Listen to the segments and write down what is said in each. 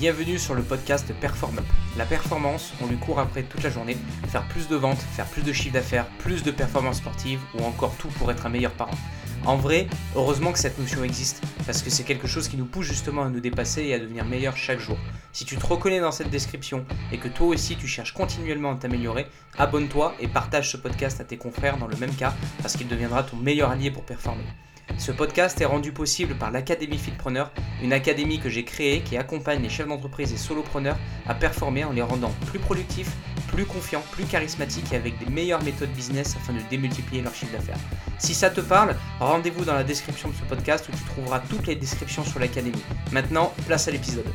Bienvenue sur le podcast Perform. La performance, on lui court après toute la journée, faire plus de ventes, faire plus de chiffre d'affaires, plus de performances sportives ou encore tout pour être un meilleur parent. En vrai, heureusement que cette notion existe, parce que c'est quelque chose qui nous pousse justement à nous dépasser et à devenir meilleur chaque jour. Si tu te reconnais dans cette description et que toi aussi tu cherches continuellement à t'améliorer, abonne-toi et partage ce podcast à tes confrères dans le même cas, parce qu'il deviendra ton meilleur allié pour performer. Ce podcast est rendu possible par l'Académie Fitpreneur, une académie que j'ai créée qui accompagne les chefs d'entreprise et solopreneurs à performer en les rendant plus productifs, plus confiants, plus charismatiques et avec des meilleures méthodes business afin de démultiplier leur chiffre d'affaires. Si ça te parle, rendez-vous dans la description de ce podcast où tu trouveras toutes les descriptions sur l'académie. Maintenant, place à l'épisode.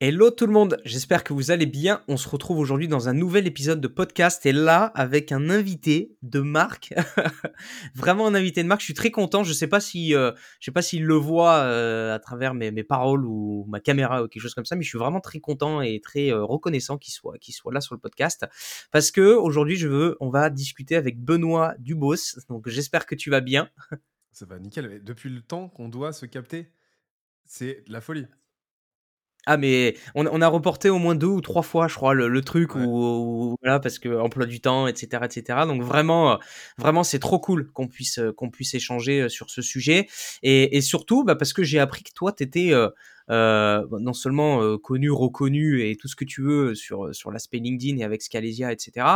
Hello tout le monde, j'espère que vous allez bien. On se retrouve aujourd'hui dans un nouvel épisode de podcast et là avec un invité de marque. Vraiment un invité de marque, je suis très content. Je sais pas si euh, je sais pas s'il le voit euh, à travers mes, mes, paroles ou ma caméra ou quelque chose comme ça, mais je suis vraiment très content et très euh, reconnaissant qu'il soit qu'il soit là sur le podcast parce que aujourd'hui, je veux on va discuter avec Benoît Dubos. Donc j'espère que tu vas bien. Ça va nickel, depuis le temps qu'on doit se capter, c'est la folie. Ah mais on, on, a reporté au moins deux ou trois fois, je crois, le, le truc ouais. où, voilà parce que emploi du temps, etc., etc. Donc vraiment, euh, vraiment, c'est trop cool qu'on puisse euh, qu'on puisse échanger euh, sur ce sujet et, et surtout, bah, parce que j'ai appris que toi, t'étais euh, euh, non seulement euh, connu, reconnu et tout ce que tu veux sur, sur l'aspect LinkedIn et avec Scalesia, etc.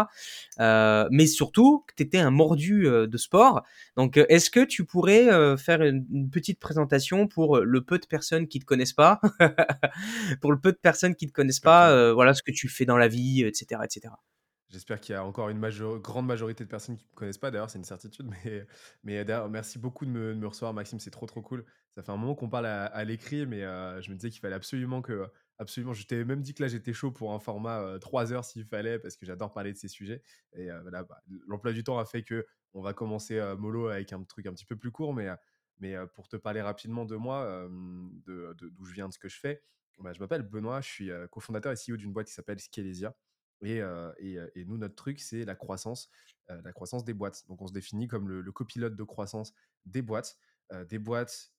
Euh, mais surtout que tu étais un mordu euh, de sport. Donc, euh, est-ce que tu pourrais faire une, une, petite présentation pour le peu de personnes qui te connaissent pas, pour le peu de personnes qui te connaissent pas, voilà ce que tu fais dans la vie, etc., etc. J'espère qu'il y a encore une grande majorité de personnes qui ne me connaissent pas. D'ailleurs, c'est une certitude. Mais, d'ailleurs, merci beaucoup de me, de recevoir, Maxime. C'est trop, trop cool. Ça fait un moment qu'on parle à, l'écrit, mais euh, je me disais qu'il fallait absolument que. Absolument. Je t'ai même dit que là, j'étais chaud pour un format euh, 3 heures s'il fallait, parce que j'adore parler de ces sujets. Et euh, voilà, bah, l'emploi du temps a fait que on va commencer euh, mollo avec un truc un petit peu plus court. Mais, euh, pour te parler rapidement de moi, euh, d'où je viens, de ce que je fais, bah, je m'appelle Benoît. Je suis cofondateur et CEO d'une boîte qui s'appelle Scalesia. Et, nous, notre truc, c'est la croissance, la croissance des boîtes. Donc, on se définit comme le, copilote de croissance des boîtes. Des boîtes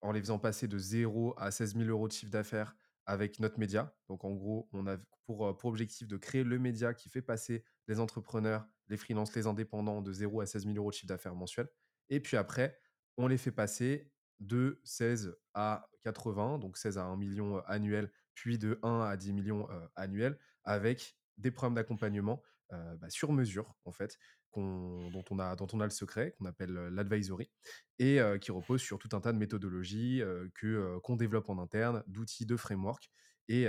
en les faisant passer de 0 à 16 000 euros de chiffre d'affaires avec notre média. Donc, en gros, on a pour, objectif de créer le média qui fait passer les entrepreneurs, les freelances, les indépendants de 0 à 16 000 euros de chiffre d'affaires mensuel. Et puis après, on les fait passer de 16 à 80, donc 16 à 1 million annuel, puis de 1 à 10 millions annuels, avec des programmes d'accompagnement bah, sur mesure, en fait, dont, on a, le secret, qu'on appelle l'advisory, et qui repose sur tout un tas de méthodologies que, qu'on développe en interne, d'outils, de frameworks, et,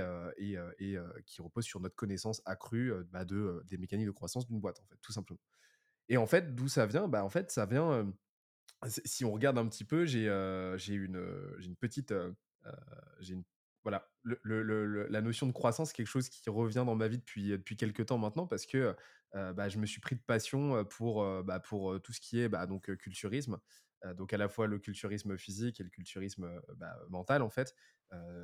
qui repose sur notre connaissance accrue bah, de, des mécaniques de croissance d'une boîte, en fait, tout simplement. Et en fait, d'où ça vient? Bah, En fait, ça vient... si on regarde un petit peu, j'ai, j'ai, une, une petite... j'ai voilà, la notion de croissance, quelque chose qui revient dans ma vie depuis, depuis quelques temps maintenant parce que euh, bah, je me suis pris de passion pour, bah, pour tout ce qui est bah, donc, culturisme. Donc à la fois le culturisme physique et le culturisme mental en fait.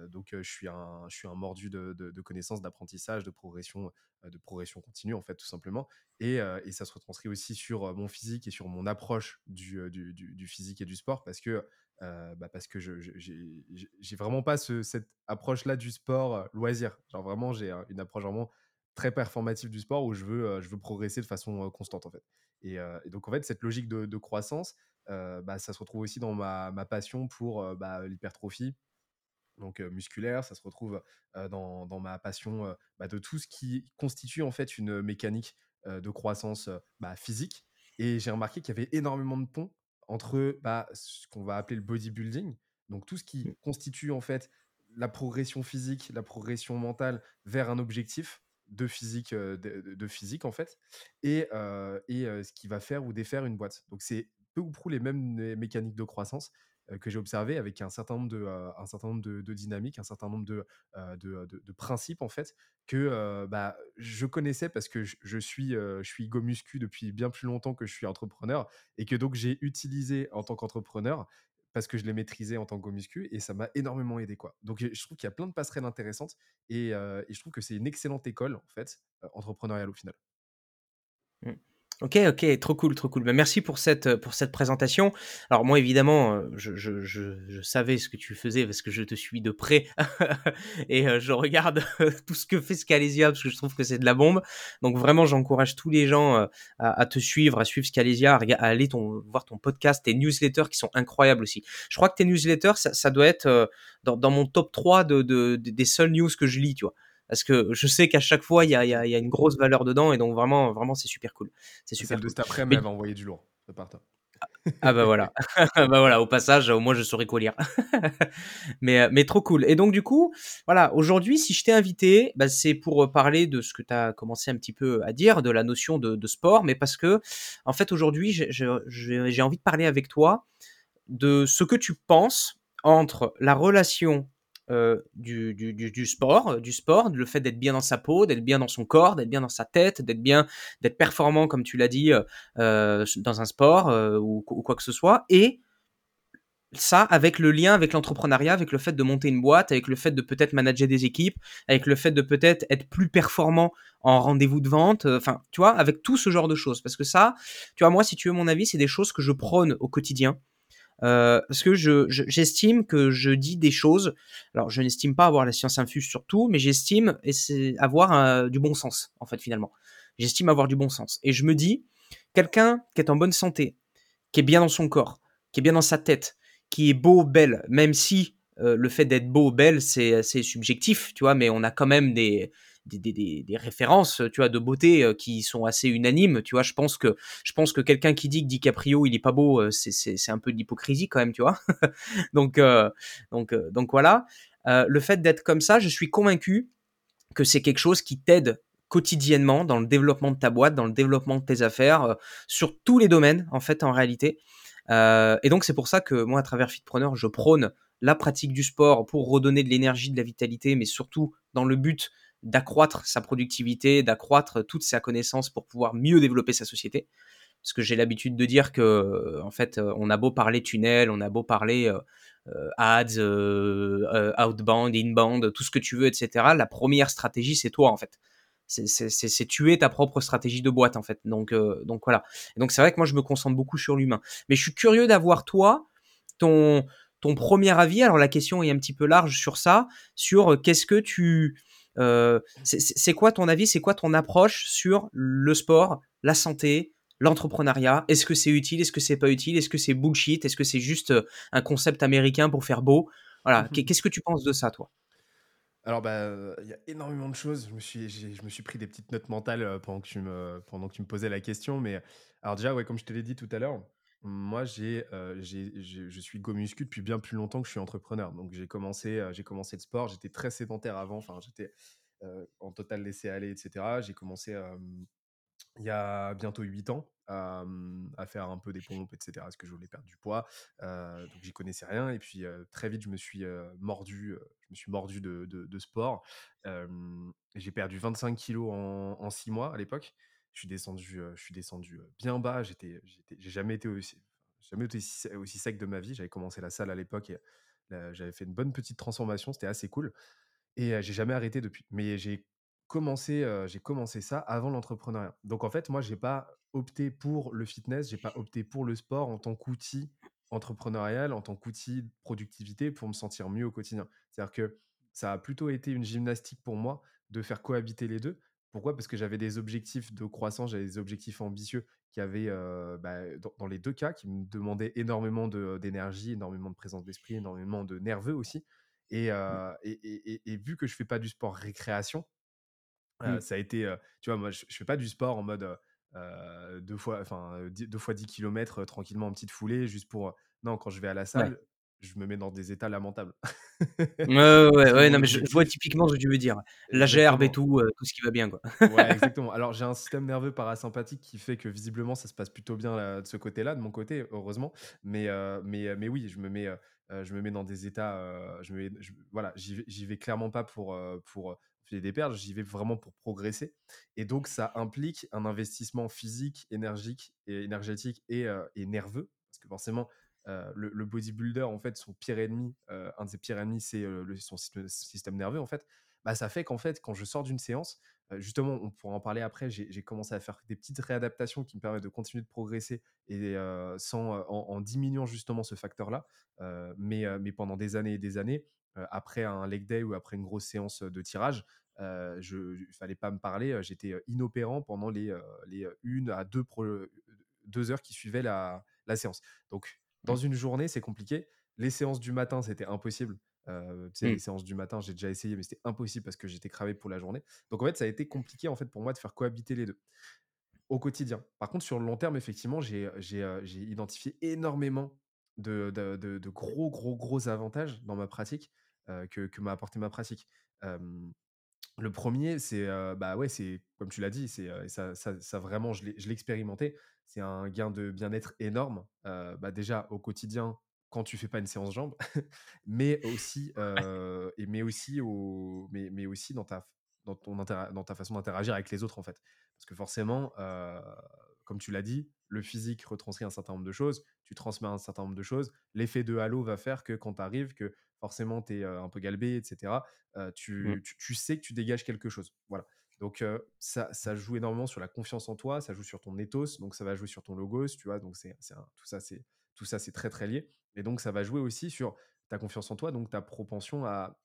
donc je, suis un, je suis un mordu de, de, connaissances, d'apprentissage, de progression, de progression continue en fait tout simplement. Et, et, ça se retranscrit aussi sur mon physique et sur mon approche du, du, du physique et du sport parce que euh, bah parce que je j'ai vraiment pas ce, cette approche là du sport euh, loisir. Genre vraiment j'ai une approche vraiment très performative du sport où je veux euh, progresser de façon constante en fait. Et, donc en fait cette logique de, croissance bah, ça se retrouve aussi dans ma, passion pour bah, l'hypertrophie donc musculaire. Ça se retrouve dans, ma passion de tout ce qui constitue en fait une mécanique de croissance physique. Et j'ai remarqué qu'il y avait énormément de ponts entre bah, ce qu'on va appeler le bodybuilding, donc tout ce qui mmh. constitue en fait la progression physique, la progression mentale vers un objectif de physique, de, de, physique en fait, et, euh, et ce qui va faire ou défaire une boîte. Donc c'est peu ou prou les mêmes mécaniques de croissance, que j'ai observé avec un certain nombre de, euh, dynamiques, un certain nombre de, euh, principes en fait que bah, je connaissais parce que je, suis, je suis go muscu depuis bien plus longtemps que je suis entrepreneur et que donc j'ai utilisé en tant qu'entrepreneur parce que je l'ai maîtrisé en tant que go muscu et ça m'a énormément aidé quoi. Donc je trouve qu'il y a plein de passerelles intéressantes et, et je trouve que c'est une excellente école en fait entrepreneuriale au final. Mmh. OK, OK, trop cool, trop cool. Bah, merci pour cette, pour cette présentation. Alors moi évidemment, heu, je je je savais ce que tu faisais parce que je te suis de près et heu, je regarde tout ce que fait Scalesia parce que je trouve que c'est de la bombe. Donc vraiment, j'encourage tous les gens, heu, à te suivre, à suivre Scalesia, à aller voir ton podcast, tes newsletters qui sont incroyables aussi. Je crois que tes newsletters, ça doit être, dans mon top 3 de de des seules news que je lis, tu vois? Parce que je sais qu'à chaque fois, il y a, y, a, y a, une grosse valeur dedans, et donc vraiment, vraiment, c'est super cool. C'est super Celle cool. de cet après, mais elle va envoyer du lourd. De part ah bah voilà, bah voilà. Au passage, au moins je saurais quoi lire. mais mais trop cool. Et donc du coup, voilà. Aujourd'hui, si je t'ai invité, bah, c'est pour parler de ce que tu as commencé un petit peu à dire, de la notion de, de sport, mais parce que en fait aujourd'hui, j'ai envie de parler avec toi de ce que tu penses entre la relation euh, du, du, du, sport, du sport, le fait d'être bien dans sa peau, d'être bien dans son corps, d'être bien dans sa tête, d'être bien, d'être performant comme tu l'as dit euh, euh dans un sport ou, ou, quoi que ce soit, et ça avec le lien avec l'entrepreneuriat, avec le fait de monter une boîte, avec le fait de peut-être manager des équipes, avec le fait de peut-être être plus performant en rendez-vous de vente, enfin, tu vois, avec tout ce genre de choses. Parce que ça, tu vois, moi, si tu veux mon avis, c'est des choses que je prône au quotidien. Euh, parce que je, j'estime que je dis des choses. Alors, je n'estime pas avoir la science infuse sur tout, mais j'estime avoir euh, du bon sens, en fait, finalement. J'estime avoir du bon sens. Et je me dis, quelqu'un qui est en bonne santé, qui est bien dans son corps, qui est bien dans sa tête, qui est beau, belle, même si euh, le fait d'être beau, belle, c'est, c'est subjectif, tu vois, mais on a quand même des, des, références, tu vois, de beauté euh, qui sont assez unanimes. Tu vois, je pense que je pense que quelqu'un qui dit que DiCaprio il est pas beau, euh, c'est un peu d'hypocrisie quand même, tu vois. donc euh, donc donc voilà. le fait d'être comme ça, je suis convaincu que c'est quelque chose qui t'aide quotidiennement dans le développement de ta boîte, dans le développement de tes affaires, sur tous les domaines en fait en réalité. et donc c'est pour ça que moi à travers Fitpreneur, je prône la pratique du sport pour redonner de l'énergie, de la vitalité, mais surtout dans le but d'accroître sa productivité, d'accroître toute sa connaissance pour pouvoir mieux développer sa société. Parce que j'ai l'habitude de dire que, en fait, euh, on a beau parler tunnel, on a beau parler euh, euh, ads, outbound, inbound, tout ce que tu veux, etc. La première stratégie, c'est toi, en fait. C'est tuer ta propre stratégie de boîte, en fait. Donc, donc voilà. Et donc c'est vrai que moi, je me concentre beaucoup sur l'humain. Mais je suis curieux d'avoir toi, ton, premier avis. Alors la question est un petit peu large sur ça, sur qu'est-ce que tu c'est quoi ton avis, c'est quoi ton approche sur le sport, la santé, l'entrepreneuriat? Est-ce que c'est utile Est-ce que c'est pas utile? Est-ce que c'est bullshit? Est-ce que c'est juste euh, un concept américain pour faire beau? Voilà, mmh qu'est-ce que tu penses de ça, toi? Alors, bah, il y a énormément de choses. Je me suis, je me suis pris des petites notes mentales euh, pendant que tu me, pendant que tu me posais la question. Mais alors déjà, ouais, comme je te l'ai dit tout à l'heure, moi, j'ai, je suis go muscu depuis bien plus longtemps que je suis entrepreneur. Donc, j'ai commencé, j'ai commencé le sport. J'étais très sédentaire avant. Enfin, j'étais en total laissé aller, etc. J'ai commencé il y a bientôt 8 ans à, faire un peu des pompes, etc. Parce que je voulais perdre du poids. donc, j'y connaissais rien. Et puis, très vite, je me suis mordu, je me suis mordu de, de, sport. j'ai perdu 25 kilos en, en 6 mois à l'époque je suis descendu, je suis descendu bien bas. J'étais, j'ai jamais été aussi, sec de ma vie. J'avais commencé la salle à l'époque et j'avais fait une bonne petite transformation. C'était assez cool. Et j'ai jamais arrêté depuis. Mais j'ai commencé, j'ai commencé ça avant l'entrepreneuriat. Donc en fait, moi, j'ai pas opté pour le fitness, j'ai pas opté pour le sport en tant qu'outil entrepreneurial, en tant qu'outil de productivité pour me sentir mieux au quotidien. C'est-à-dire que ça a plutôt été une gymnastique pour moi de faire cohabiter les deux. Pourquoi? Parce que j'avais des objectifs de croissance, j'avais des objectifs ambitieux qui avaient, euh, bah, dans, les deux cas, qui me demandaient énormément d'énergie, énormément de présence d'esprit, énormément de nerveux aussi. Et, euh, et, vu que je fais pas du sport récréation, euh, ça a été, tu vois, moi, je, je fais pas du sport en mode deux fois, enfin, deux fois 10 km tranquillement en petite foulée, juste pour. Non, quand je vais à la salle, je me mets dans des états lamentables. ouais, ouais, ouais, non, mais je, vois typiquement ce que tu veux dire. La gerbe et tout, euh, tout ce qui va bien, quoi. ouais, exactement. Alors, j'ai un système nerveux parasympathique qui fait que visiblement, ça se passe plutôt bien de ce côté-là, de mon côté, heureusement. Mais, euh, mais, euh, mais oui, je me mets, je me mets dans des états. je me voilà, j'y vais, vais, clairement pas pour, pour faire des pertes, j'y vais vraiment pour progresser. Et donc, ça implique un investissement physique, énergique, et énergétique et, et nerveux. Parce que forcément, euh, le, bodybuilder, en fait, son pire ennemi, euh, un de ses pires ennemis, c'est euh, son système nerveux, en fait. Bah, ça fait qu'en fait, quand je sors d'une séance, justement, on pourra en parler après, j'ai commencé à faire des petites réadaptations qui me permettent de continuer de progresser et sans, en, diminuant justement ce facteur-là. mais, mais pendant des années et des années, après un leg day ou après une grosse séance de tirage, il ne fallait pas me parler, j'étais inopérant pendant les, les une à deux, deux heures qui suivaient la, la séance. Donc, dans mmh. une journée, c'est compliqué. Les séances du matin, c'était impossible. Euh, tu sais, les mmh. séances du matin, j'ai déjà essayé, mais c'était impossible parce que j'étais cravé pour la journée. Donc en fait, ça a été compliqué en fait pour moi de faire cohabiter les deux au quotidien. Par contre, sur le long terme, effectivement, j'ai euh, identifié énormément de, de, gros, gros, gros avantages dans ma pratique euh, que, que m'a apporté ma pratique. Le premier, c'est bah ouais, c'est comme tu l'as dit, c'est ça, ça, ça, vraiment, je l'ai expérimenté. C'est un gain de bien-être énorme. bah déjà au quotidien, quand tu fais pas une séance jambes, mais aussi, et mais aussi, au, mais, mais aussi dans, ta, dans, ton dans ta façon d'interagir avec les autres, en fait. Parce que forcément, comme tu l'as dit, le physique retranscrit un certain nombre de choses, tu transmets un certain nombre de choses. L'effet de halo va faire que quand tu arrives, que forcément tu es un peu galbé, etc., mmh. tu, tu, sais que tu dégages quelque chose. Voilà. Donc ça, ça joue énormément sur la confiance en toi, ça joue sur ton ethos, donc ça va jouer sur ton logos, tu vois. Donc c'est tout ça, c'est tout ça, c'est très très lié. Et donc, ça va jouer aussi sur ta confiance en toi, donc ta propension à,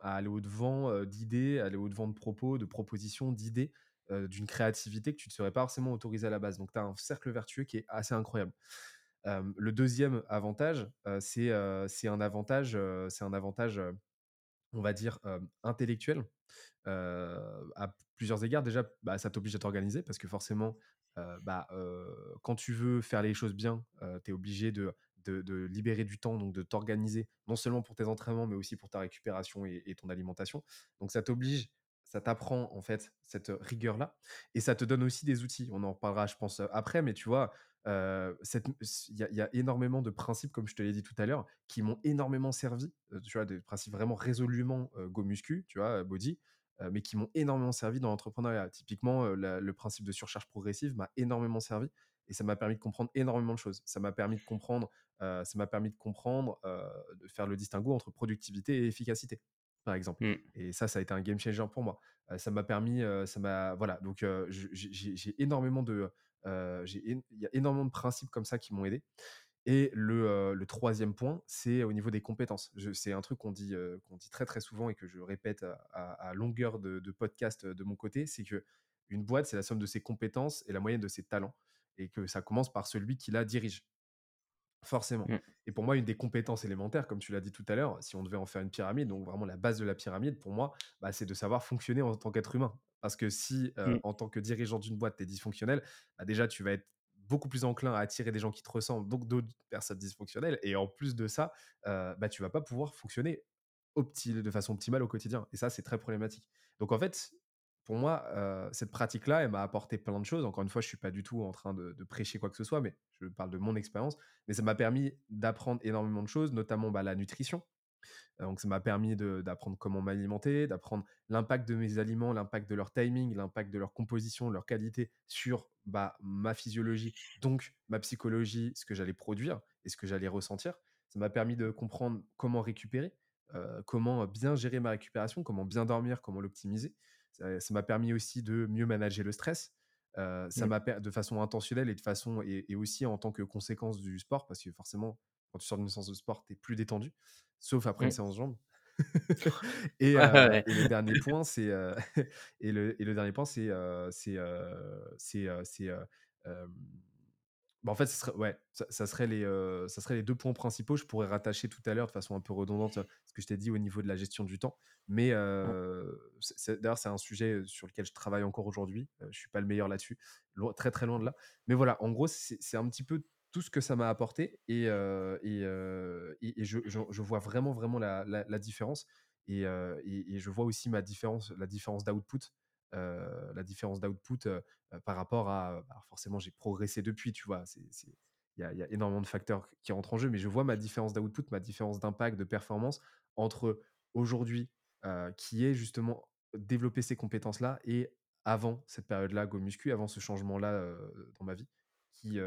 aller au-devant d'idées, aller au-devant de propos, de propositions, d'idées, d'une créativité que tu ne serais pas forcément autorisé à la base. Donc, tu as un cercle vertueux qui est assez incroyable. Le deuxième avantage, c'est un avantage, c'est un avantage, on va dire, intellectuel. à plusieurs égards, déjà, bah, ça t'oblige à t'organiser parce que forcément, bah, quand tu veux faire les choses bien, tu es obligé de de, libérer du temps, donc de t'organiser, non seulement pour tes entraînements, mais aussi pour ta récupération et, ton alimentation. Donc ça t'oblige, ça t'apprend en fait cette rigueur-là, et ça te donne aussi des outils. On en reparlera, je pense, après, mais tu vois, il y, a énormément de principes, comme je te l'ai dit tout à l'heure, qui m'ont énormément servi. tu vois, des principes vraiment résolument go muscu, tu vois, body, mais qui m'ont énormément servi dans l'entrepreneuriat. Typiquement, le principe de surcharge progressive m'a énormément servi et ça m'a permis de comprendre énormément de choses. Ça m'a permis de comprendre, ça m'a permis de comprendre, de faire le distinguo entre productivité et efficacité, par exemple. Mmh. Et ça, ça a été un game changer pour moi. ça m'a permis, ça m'a, voilà. Donc, j'ai énormément de, il y a énormément de principes comme ça qui m'ont aidé. Et le, le, troisième point, c'est au niveau des compétences. C'est un truc qu'on dit, qu'on dit très très souvent et que je répète à, longueur de, de, podcast de mon côté, c'est que une boîte, c'est la somme de ses compétences et la moyenne de ses talents et que ça commence par celui qui la dirige. Forcément. Mmh. Et pour moi, une des compétences élémentaires, comme tu l'as dit tout à l'heure, si on devait en faire une pyramide, donc vraiment la base de la pyramide, pour moi, bah, c'est de savoir fonctionner en tant qu'être humain. Parce que si, mmh. en tant que dirigeant d'une boîte, tu es dysfonctionnel, bah, déjà, tu vas être beaucoup plus enclin à attirer des gens qui te ressemblent, donc d'autres personnes dysfonctionnelles. Et en plus de ça, euh, bah, tu vas pas pouvoir fonctionner de façon optimale au quotidien. Et ça, c'est très problématique. Donc en fait, pour moi, cette pratique-là, elle m'a apporté plein de choses. Encore une fois, je suis pas du tout en train de, prêcher quoi que ce soit, mais je parle de mon expérience. Mais ça m'a permis d'apprendre énormément de choses, notamment bah, la nutrition. Donc, ça m'a permis d'apprendre comment m'alimenter, d'apprendre l'impact de mes aliments, l'impact de leur timing, l'impact de leur composition, leur qualité sur bah, ma physiologie, donc ma psychologie, ce que j'allais produire et ce que j'allais ressentir. Ça m'a permis de comprendre comment récupérer, comment bien gérer ma récupération, comment bien dormir, comment l'optimiser. Ça m'a permis aussi de mieux manager le stress. ça mmh. m'a de façon intentionnelle et de façon et, aussi en tant que conséquence du sport parce que forcément quand tu sors d'une séance de sport tu es plus détendu sauf après une mmh. séance jambes et, le dernier point c'est et, le, et le dernier point c'est c'est c'est bah, en fait, ça serait, ouais, ça, serait les, ça serait les deux points principaux. Je pourrais rattacher tout à l'heure de façon un peu redondante ce que je t'ai dit au niveau de la gestion du temps. Mais d'ailleurs, c'est un sujet sur lequel je travaille encore aujourd'hui. je ne suis pas le meilleur là-dessus, très très loin de là. Mais voilà, en gros, c'est un petit peu tout ce que ça m'a apporté et, et, et, je, je, vois vraiment vraiment la, la, différence. Et, et, je vois aussi ma différence, la différence d'output euh, la différence d'output euh, euh, par rapport à. Bah, forcément, j'ai progressé depuis, tu vois. Il y, a énormément de facteurs qui rentrent en jeu, mais je vois ma différence d'output, ma différence d'impact, de performance entre aujourd'hui, qui est justement développer ces compétences-là, et avant cette période-là, Go Muscu, avant ce changement-là dans ma vie, qui,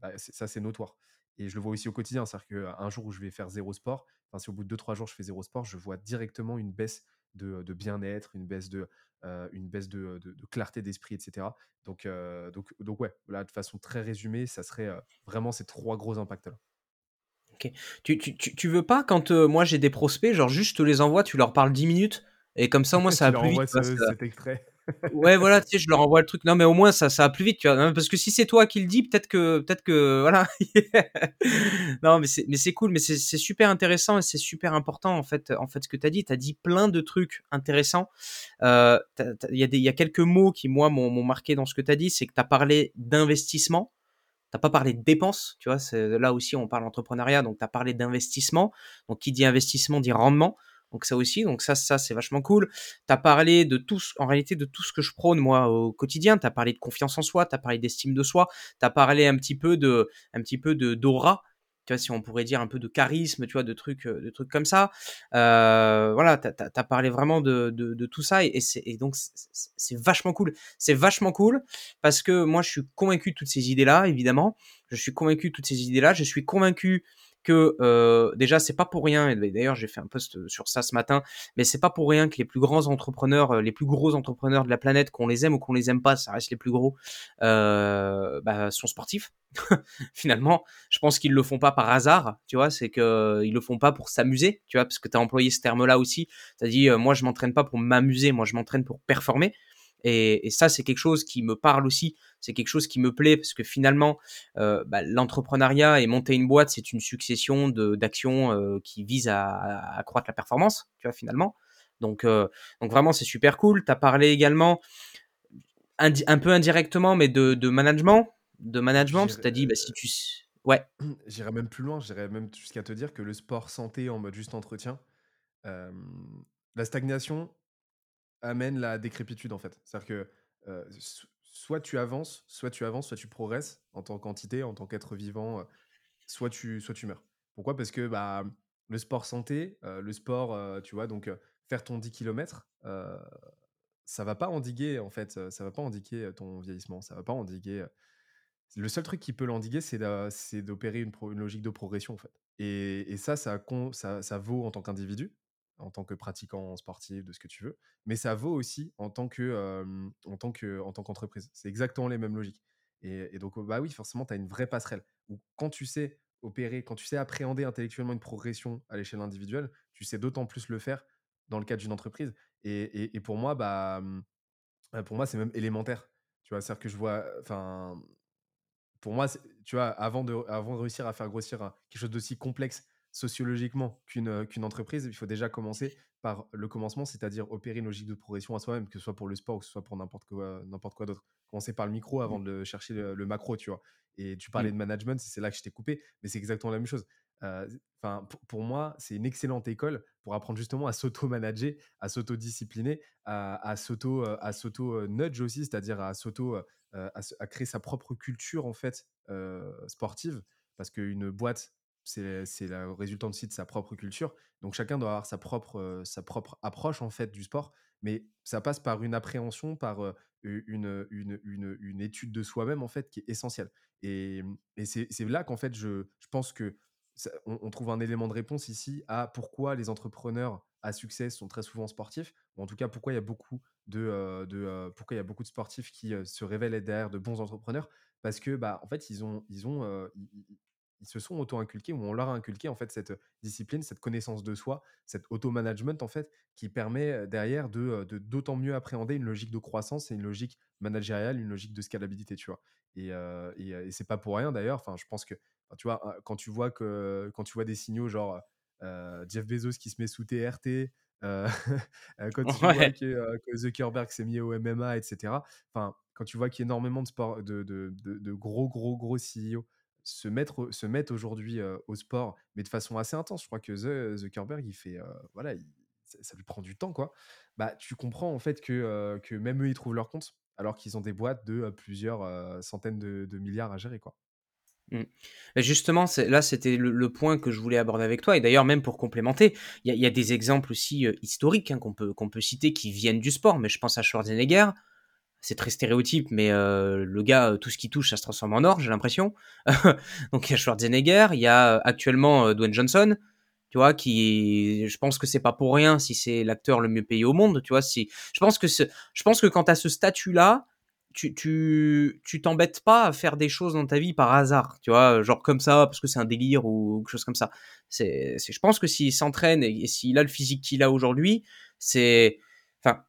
bah, ça c'est notoire. Et je le vois aussi au quotidien, c'est-à-dire qu'un jour où je vais faire zéro sport, enfin si au bout de 2-3 jours je fais zéro sport, je vois directement une baisse de, de bien-être, une baisse de, une baisse de, de, clarté d'esprit, etc. Donc, donc, donc ouais, là, de façon très résumée, ça serait vraiment ces trois gros impacts-là. Ok. Tu, tu, tu, veux pas, quand moi j'ai des prospects, genre juste te les envoies, tu leur parles 10 minutes, et comme ça, moi, ça va plus vite. cet extrait ouais, voilà, tu sais, je leur envoie le truc. Non, mais au moins, ça, ça va plus vite, tu vois. Parce que si c'est toi qui le dis, peut-être que, peut-être que, voilà. non, mais c'est, cool, mais c'est, super intéressant et c'est super important, en fait, en fait, ce que tu as dit. Tu as dit plein de trucs intéressants. Euh, il y, a des, y a quelques mots qui, moi, m'ont, marqué dans ce que tu as dit. C'est que tu as parlé d'investissement. T'as pas parlé de dépenses, tu vois, là aussi on parle d'entrepreneuriat, donc tu as parlé d'investissement. Donc qui dit investissement dit rendement. Donc ça aussi, donc ça, ça c'est vachement cool. Tu as parlé de tout, en réalité, de tout ce que je prône moi au quotidien. Tu as parlé de confiance en soi, tu as parlé d'estime de soi, tu as parlé un petit peu de, un petit peu de d'aura. Tu vois, si on pourrait dire un peu de charisme, tu vois, de trucs, euh, de trucs comme ça. Euh, voilà, tu as, parlé vraiment de, tout ça et, donc c'est vachement cool. C'est vachement cool parce que moi je suis convaincu de toutes ces idées-là, évidemment. Je suis convaincu de toutes ces idées-là. Je suis convaincu que euh, déjà c'est pas pour rien. Et d'ailleurs j'ai fait un post sur ça ce matin, mais c'est pas pour rien que les plus grands entrepreneurs, euh, les plus gros entrepreneurs de la planète, qu'on les aime ou qu'on les aime pas, ça reste les plus gros, euh, bah, sont sportifs. Finalement, je pense qu'ils le font pas par hasard, tu vois, c'est que ils le font pas pour s'amuser, tu vois, parce que tu as employé ce terme-là aussi. Tu as dit, moi je m'entraîne pas pour m'amuser, moi je m'entraîne pour performer. Et, ça, c'est quelque chose qui me parle aussi, c'est quelque chose qui me plaît parce que finalement, euh, bah, l'entrepreneuriat et monter une boîte, c'est une succession d'actions euh, qui visent à, accroître la performance, tu vois, finalement. Donc, euh, donc vraiment, c'est super cool. Tu as parlé également, un peu indirectement, mais de, de management. De management, tu as dit, bah, si tu. Ouais. J'irais même plus loin, j'irais même jusqu'à te dire que le sport santé en mode juste entretien, la stagnation, amène la décrépitude en fait. C'est-à-dire que soit tu avances, soit tu avances, soit tu progresses en tant qu'entité, en tant qu'être vivant, soit tu soit tu meurs. Pourquoi? Parce que bah le sport santé, le sport, tu vois, donc faire ton 10 km, ça va pas endiguer en fait, ça va pas endiguer ton vieillissement, ça va pas endiguer. Le seul truc qui peut l'endiguer, c'est d'opérer une, logique de progression en fait. Et, ça, ça vaut en tant qu'individu, en tant que pratiquant sportif, de ce que tu veux, mais ça vaut aussi en tant que en tant que en tant qu'entreprise. C'est exactement les mêmes logiques. Et, donc bah oui, forcément, tu as une vraie passerelle où quand tu sais opérer, quand tu sais appréhender intellectuellement une progression à l'échelle individuelle, tu sais d'autant plus le faire dans le cadre d'une entreprise. Et, et, pour moi, bah, bah pour moi, c'est même élémentaire. Tu vois, c'est-à-dire que je vois, enfin, pour moi, tu vois, avant de, avant de réussir à faire grossir quelque chose d'aussi complexe sociologiquement qu'une entreprise, il faut déjà commencer par le commencement, c'est-à-dire opérer une logique de progression à soi-même, que ce soit pour le sport ou que ce soit pour n'importe quoi, quoi d'autre. Commencer par le micro avant mmh. de chercher le, macro, tu vois. Et tu parlais mmh. de management, c'est là que je t'ai coupé, mais c'est exactement la même chose. Enfin, pour, moi, c'est une excellente école pour apprendre justement à s'auto-manager, à s'auto-discipliner, à, s'auto, à s'auto-nudge aussi, c'est-à-dire à s'auto, à, à, créer sa propre culture en fait sportive, parce qu'une boîte c'est la résultante aussi de sa propre culture. Donc chacun doit avoir sa propre, sa propre approche en fait du sport, mais ça passe par une appréhension, par une, une, une, étude de soi-même en fait qui est essentielle. Et, et c'est là qu'en fait je, je, pense que on, trouve un élément de réponse ici à pourquoi les entrepreneurs à succès sont très souvent sportifs, ou en tout cas pourquoi il y a beaucoup de, de pourquoi il y a beaucoup de sportifs qui se révèlent être derrière de bons entrepreneurs, parce que bah en fait ils ont ils ont ils se sont auto-inculqués ou on leur a inculqué en fait cette discipline, cette connaissance de soi, cet auto-management en fait qui permet derrière de d'autant mieux appréhender une logique de croissance et une logique managériale, une logique de scalabilité, tu vois. Et, et, c'est pas pour rien d'ailleurs. Enfin, je pense que tu vois quand tu vois que quand tu vois des signaux genre Jeff Bezos qui se met sous TRT, quand tu vois que, Zuckerberg s'est mis au MMA, etc. Enfin, quand tu vois qu'il y a énormément de, sport, de, de, de gros, gros, gros CEO se mettre, se mettre aujourd'hui au sport, mais de façon assez intense. Je crois que Zuckerberg, il fait, voilà, ça, lui prend du temps, quoi. Bah, tu comprends en fait que, que même eux, ils trouvent leur compte, alors qu'ils ont des boîtes de plusieurs centaines de, milliards à gérer, quoi. Mmh. Justement, là, c'était le, point que je voulais aborder avec toi. Et d'ailleurs, même pour complémenter, il y, a des exemples aussi historiques hein, qu'on peut, qu'on peut citer qui viennent du sport. Mais je pense à Schwarzenegger, c'est très stéréotype, mais euh, le gars, euh, tout ce qui touche, ça se transforme en or, j'ai l'impression. Donc il y a Schwarzenegger, il y a euh, actuellement Dwayne Johnson, tu vois, qui, je pense que c'est pas pour rien si c'est l'acteur le mieux payé au monde, tu vois. Si, je pense que je pense que quand tu as ce statut-là, tu, tu, tu t'embêtes pas à faire des choses dans ta vie par hasard, tu vois, genre comme ça, parce que c'est un délire ou quelque chose comme ça. C'est, je pense que s'il s'entraîne et, et s'il a le physique qu'il a aujourd'hui, c'est, enfin,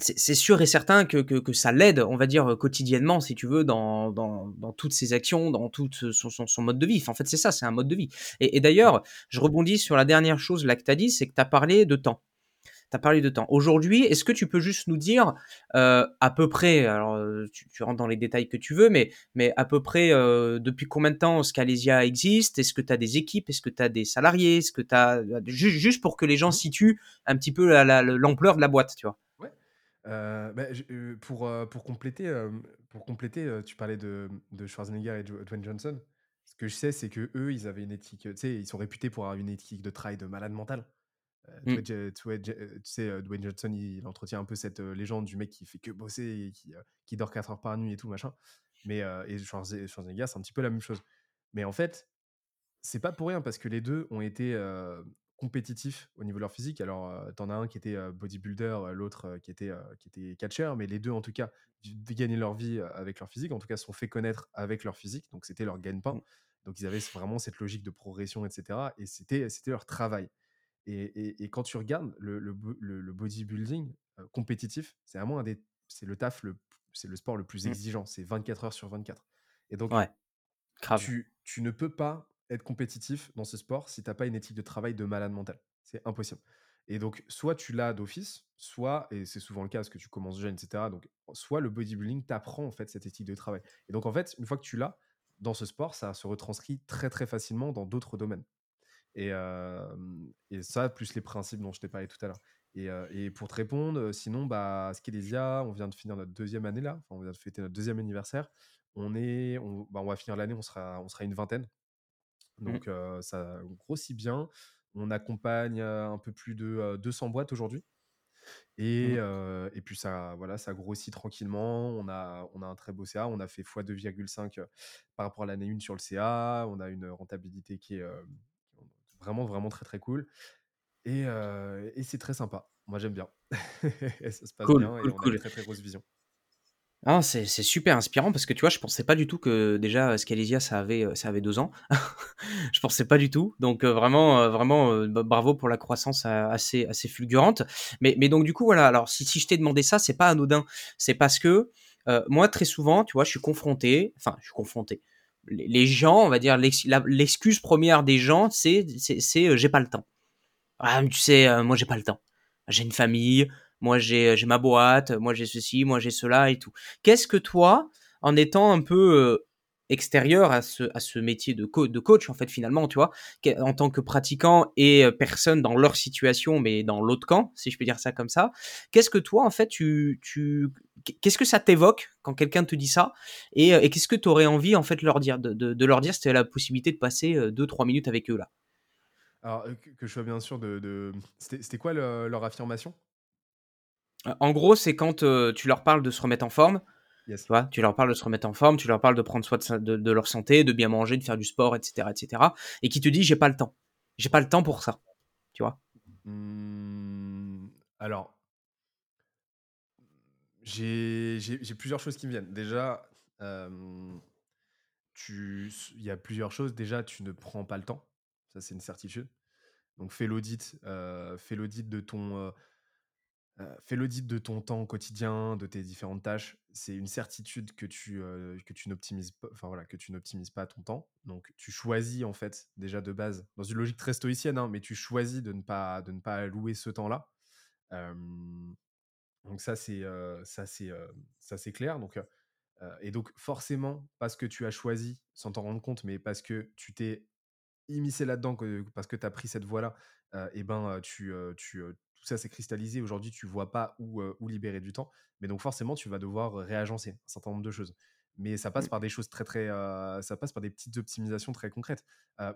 c'est sûr et certain que, que, que ça l'aide, on va dire, quotidiennement, si tu veux, dans, dans, dans toutes ses actions, dans tout son, son, son, mode de vie. Enfin, en fait, c'est ça, c'est un mode de vie. Et, et d'ailleurs, je rebondis sur la dernière chose là que tu as dit, c'est que tu as parlé de temps. Tu as parlé de temps. Aujourd'hui, est-ce que tu peux juste nous dire euh, à peu près, alors tu, tu, rentres dans les détails que tu veux, mais, mais à peu près euh, depuis combien de temps Scalesia existe? Est-ce que tu as des équipes? Est-ce que tu as des salariés? Est-ce que tu as. Juste pour que les gens situent un petit peu l'ampleur de la boîte, tu vois? Euh, bah, je, pour, euh, pour compléter, euh, pour compléter tu parlais de, de Schwarzenegger et Dwayne Johnson. Ce que je sais, c'est que eux, ils avaient une éthique, tu sais, ils sont réputés pour avoir une éthique de travail de malade mental. Mm. Tu sais, Dwayne Johnson, il, entretient un peu cette légende du mec qui fait que bosser et qui, qui dort 4 heures par nuit et tout, machin. Mais, et Schwarzenegger, c'est un petit peu la même chose. Mais en fait, c'est pas pour rien parce que les deux ont été compétitifs au niveau de leur physique. Alors, t'en as un qui était bodybuilder, l'autre qui était qui était catcher, mais les deux en tout cas gagnaient leur vie avec leur physique. En tout cas, se sont fait connaître avec leur physique. Donc, c'était leur gagne-pain. Mmh. Donc, ils avaient vraiment cette logique de progression, etc. Et c'était c'était leur travail. Et, et, quand tu regardes le, le, le, bodybuilding compétitif, c'est vraiment un des c'est le taf le c'est le sport le plus mmh. exigeant. C'est 24 heures sur 24. Et donc, ouais. Tu, tu ne peux pas être compétitif dans ce sport si tu n'as pas une éthique de travail de malade mental. C'est impossible. Et donc, soit tu l'as d'office, soit, et c'est souvent le cas parce que tu commences jeune, etc. Donc, soit le bodybuilding t'apprend en fait cette éthique de travail. Et donc, en fait, une fois que tu l'as dans ce sport, ça se retranscrit très très facilement dans d'autres domaines. Et, ça, plus les principes dont je t'ai parlé tout à l'heure. Et, et, pour te répondre, sinon, bah, Skelésia, on vient de finir notre deuxième année là, enfin, on vient de fêter notre deuxième anniversaire. On, est, on, bah, on va finir l'année, on sera, on sera une vingtaine. Mmh. Donc ça grossit bien. On accompagne un peu plus de 200 boîtes aujourd'hui. Et, mmh. et, puis ça, voilà, ça grossit tranquillement. On a, on a un très beau CA. On a fait x2,5 par rapport à l'année 1 sur le CA. On a une rentabilité qui est vraiment, vraiment très, très cool. Et, et c'est très sympa. Moi, j'aime bien. et ça se passe bien et on a une très, très grosse vision. Ah, c'est super inspirant parce que tu vois, je pensais pas du tout que déjà Scalesia ça avait ça avait deux ans. je pensais pas du tout. Donc vraiment vraiment bravo pour la croissance assez assez fulgurante. Mais mais donc du coup voilà. Alors si si je t'ai demandé ça, c'est pas anodin. C'est parce que moi très souvent, tu vois, je suis confronté. Enfin, je suis confronté. Les, gens, on va dire l'excuse première des gens, c'est c'est j'ai pas le temps. Ah, tu sais, moi j'ai pas le temps. J'ai une famille, moi j'ai j'ai ma boîte, moi j'ai ceci, moi j'ai cela et tout. Qu'est-ce que toi, en étant un peu euh, extérieur à ce, métier de, coach, en fait, finalement, tu vois, en tant que pratiquant et euh, personne dans leur situation, mais dans l'autre camp, si je peux dire ça comme ça, qu'est-ce que toi, en fait, tu, qu'est-ce que ça t'évoque quand quelqu'un te dit ça et, euh, qu'est-ce que tu aurais envie, en fait, de, leur dire si tu la possibilité de passer 2-3 minutes avec eux, là? Alors, que je sois bien sûr de... C'était quoi leur affirmation? En gros, c'est quand tu leur parles de se remettre en forme. Tu, vois, tu leur parles de se remettre en forme, tu leur parles de prendre soin de, leur santé, de bien manger, de faire du sport, etc., etc. Et qui te dit j'ai pas le temps, j'ai pas le temps pour ça, tu vois? Mmh, alors, j'ai plusieurs choses qui me viennent. Déjà, il y a plusieurs choses. Déjà, tu ne prends pas le temps, ça c'est une certitude. Donc fais l'audit, fais l'audit de ton fais l'audit de ton temps quotidien, de tes différentes tâches. C'est une certitude que tu, que tu n'optimises pas, enfin voilà, que tu n'optimises pas ton temps. Donc tu choisis en fait déjà de base, dans une logique très stoïcienne, hein, mais tu choisis de ne pas de ne pas ce temps-là. donc ça c'est ça c'est ça c'est clair. Donc et donc forcément parce que tu as choisi sans t'en rendre compte, mais parce que tu t'es immiscé là-dedans, parce que tu as pris cette voie-là, et ben tu, tu ça s'est cristallisé. Aujourd'hui, tu vois pas où, où, libérer du temps. Mais donc, forcément, tu vas devoir réagencer un certain nombre de choses. Mais ça passe mmh. par des choses très, très. ça passe par des petites optimisations très concrètes.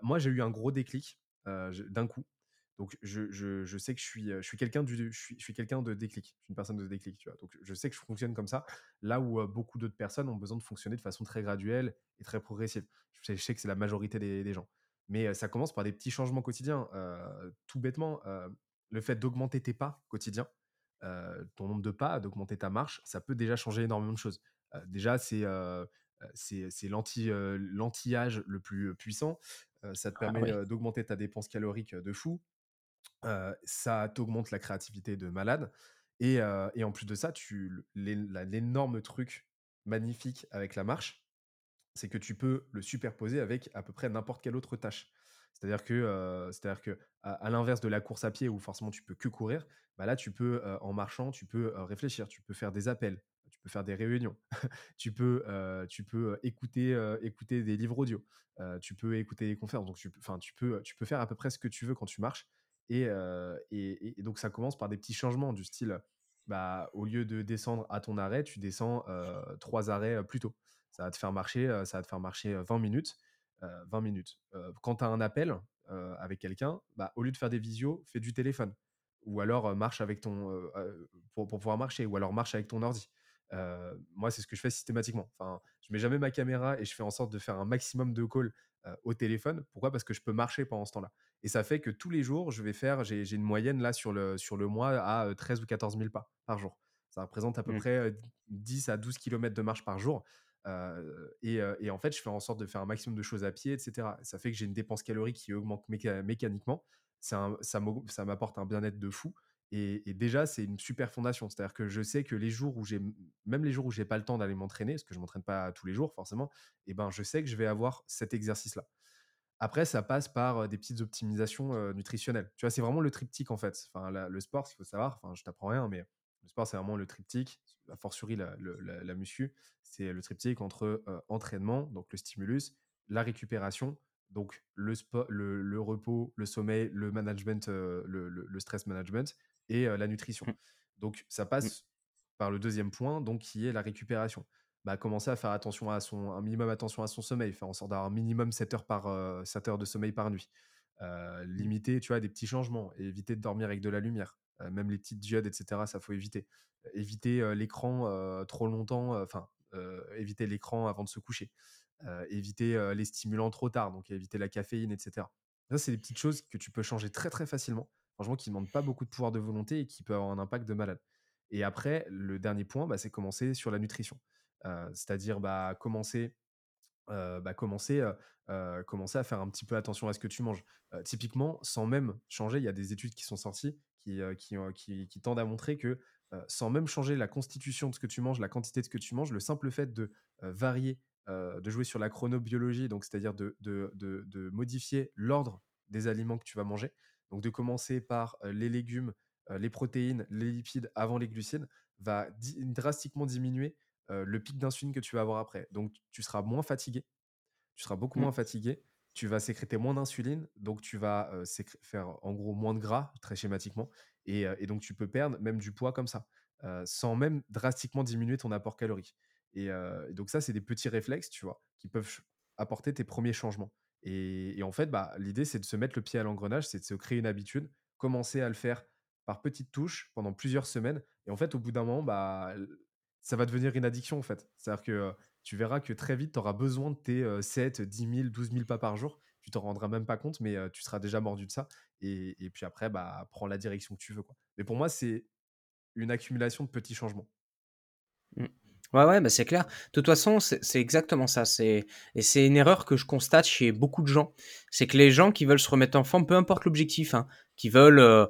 moi, j'ai eu un gros déclic d'un coup. Donc, je, je, je, sais que je suis, je suis quelqu'un je suis, je suis quelqu'un de déclic. Je suis une personne de déclic, tu vois. Donc, je sais que je fonctionne comme ça. Là où beaucoup d'autres personnes ont besoin de fonctionner de façon très graduelle et très progressive. Je sais, que c'est la majorité des, des gens. mais ça commence par des petits changements quotidiens. tout bêtement, le fait d'augmenter tes pas quotidiens, ton nombre de pas, d'augmenter ta marche, ça peut déjà changer énormément de choses. déjà, c'est c'est l'anti-âge le plus puissant. ça te ah permet d'augmenter ta dépense calorique de fou. ça t'augmente la créativité de malade. Et, et, en plus de ça, tu l'énorme truc magnifique avec la marche, c'est que tu peux le superposer avec à peu près n'importe quelle autre tâche. C'est-à-dire que, c'est-à-dire que à, l'inverse de la course à pied où forcément tu peux que courir, bah là tu peux en marchant, tu peux réfléchir, tu peux faire des appels, tu peux faire des réunions, tu peux, tu peux écouter, écouter des livres audio, tu peux écouter des conférences. Donc tu, enfin tu peux, tu peux faire à peu près ce que tu veux quand tu marches. Et, et, et donc ça commence par des petits changements du style, bah au lieu de descendre à ton arrêt, tu descends trois arrêts plus tôt. Ça va te faire marcher, ça va te faire marcher 20 minutes. 20 minutes. quand tu as un appel avec quelqu'un, bah, au lieu de faire des visios, fais du téléphone. Ou alors marche avec ton. Pour, pour, pouvoir marcher. Ou alors marche avec ton ordi. moi, c'est ce que je fais systématiquement. Enfin, je mets jamais ma caméra et je fais en sorte de faire un maximum de calls au téléphone. Pourquoi? Parce que je peux marcher pendant ce temps-là. Et ça fait que tous les jours, je vais faire. J'ai une moyenne là sur le, sur le mois à 13 ou 14 000 pas par jour. Ça représente à peu mmh. près 10 à 12 km de marche par jour. Et, en fait, je fais en sorte de faire un maximum de choses à pied, etc. Ça fait que j'ai une dépense calorique qui augmente mécaniquement. Ça m'apporte un bien-être de fou. Et, déjà, c'est une super fondation. C'est-à-dire que je sais que les jours où j'ai, même les jours où j'ai pas le temps d'aller m'entraîner, parce que je m'entraîne pas tous les jours forcément, et eh ben je sais que je vais avoir cet exercice-là. Après, ça passe par des petites optimisations nutritionnelles. Tu vois, c'est vraiment le triptyque en fait. Enfin, le sport, il faut savoir. Enfin, je t'apprends rien, mais le sport, c'est vraiment le triptyque, a fortiori la, la, la muscu, c'est le triptyque entre entraînement, donc le stimulus, la récupération, donc le, le, le, repos, le sommeil, le management, le, le, stress management et la nutrition. Mmh. Donc ça mmh. passe par le deuxième point, donc qui est la récupération. Bah, commencer à faire attention à son, un minimum attention à son sommeil, faire en sorte d'avoir un minimum 7 heures, par, 7 heures de sommeil par nuit. Mmh. limiter, tu vois, des petits changements, éviter de dormir avec de la lumière. Même les petites diodes, etc., ça faut éviter. éviter l'écran trop longtemps, enfin, éviter l'écran avant de se coucher. éviter les stimulants trop tard, donc éviter la caféine, etc. Ça, c'est des petites choses que tu peux changer très très facilement. Franchement, qui ne demandent pas beaucoup de pouvoir de volonté et qui peuvent avoir un impact de malade. Et après, le dernier point, bah, c'est commencer sur la nutrition. C'est-à-dire bah, commencer bah, commencer, commencer à faire un petit peu attention à ce que tu manges. typiquement, sans même changer, il y a des études qui sont sorties qui, qui, qui, tendent à montrer que sans même changer la constitution de ce que tu manges, la quantité de ce que tu manges, le simple fait de varier, de jouer sur la chronobiologie, donc c'est-à-dire de, de, de, modifier l'ordre des aliments que tu vas manger, donc de commencer par les légumes, les protéines, les lipides avant les glucides, va drastiquement diminuer le pic d'insuline que tu vas avoir après. Donc, tu seras moins fatigué, tu seras beaucoup mmh. moins fatigué, tu vas sécréter moins d'insuline, donc tu vas faire en gros moins de gras, très schématiquement, et, donc tu peux perdre même du poids comme ça, sans même drastiquement diminuer ton apport calorique. Et, donc ça, c'est des petits réflexes, tu vois, qui peuvent apporter tes premiers changements. Et, en fait, bah, l'idée, c'est de se mettre le pied à l'engrenage, c'est de se créer une habitude, commencer à le faire par petites touches pendant plusieurs semaines. Et en fait, au bout d'un moment, bah, ça va devenir une addiction en fait. C'est-à-dire que tu verras que très vite, tu auras besoin de tes 7, 10 000, 12 000 pas par jour. Tu t'en rendras même pas compte, mais tu seras déjà mordu de ça. Et, puis après, bah, prends la direction que tu veux. Mais pour moi, c'est une accumulation de petits changements. Mmh. Ouais, ouais, bah c'est clair. De toute façon, c'est exactement ça. Et c'est une erreur que je constate chez beaucoup de gens. C'est que les gens qui veulent se remettre en forme, peu importe l'objectif, hein, qui veulent euh,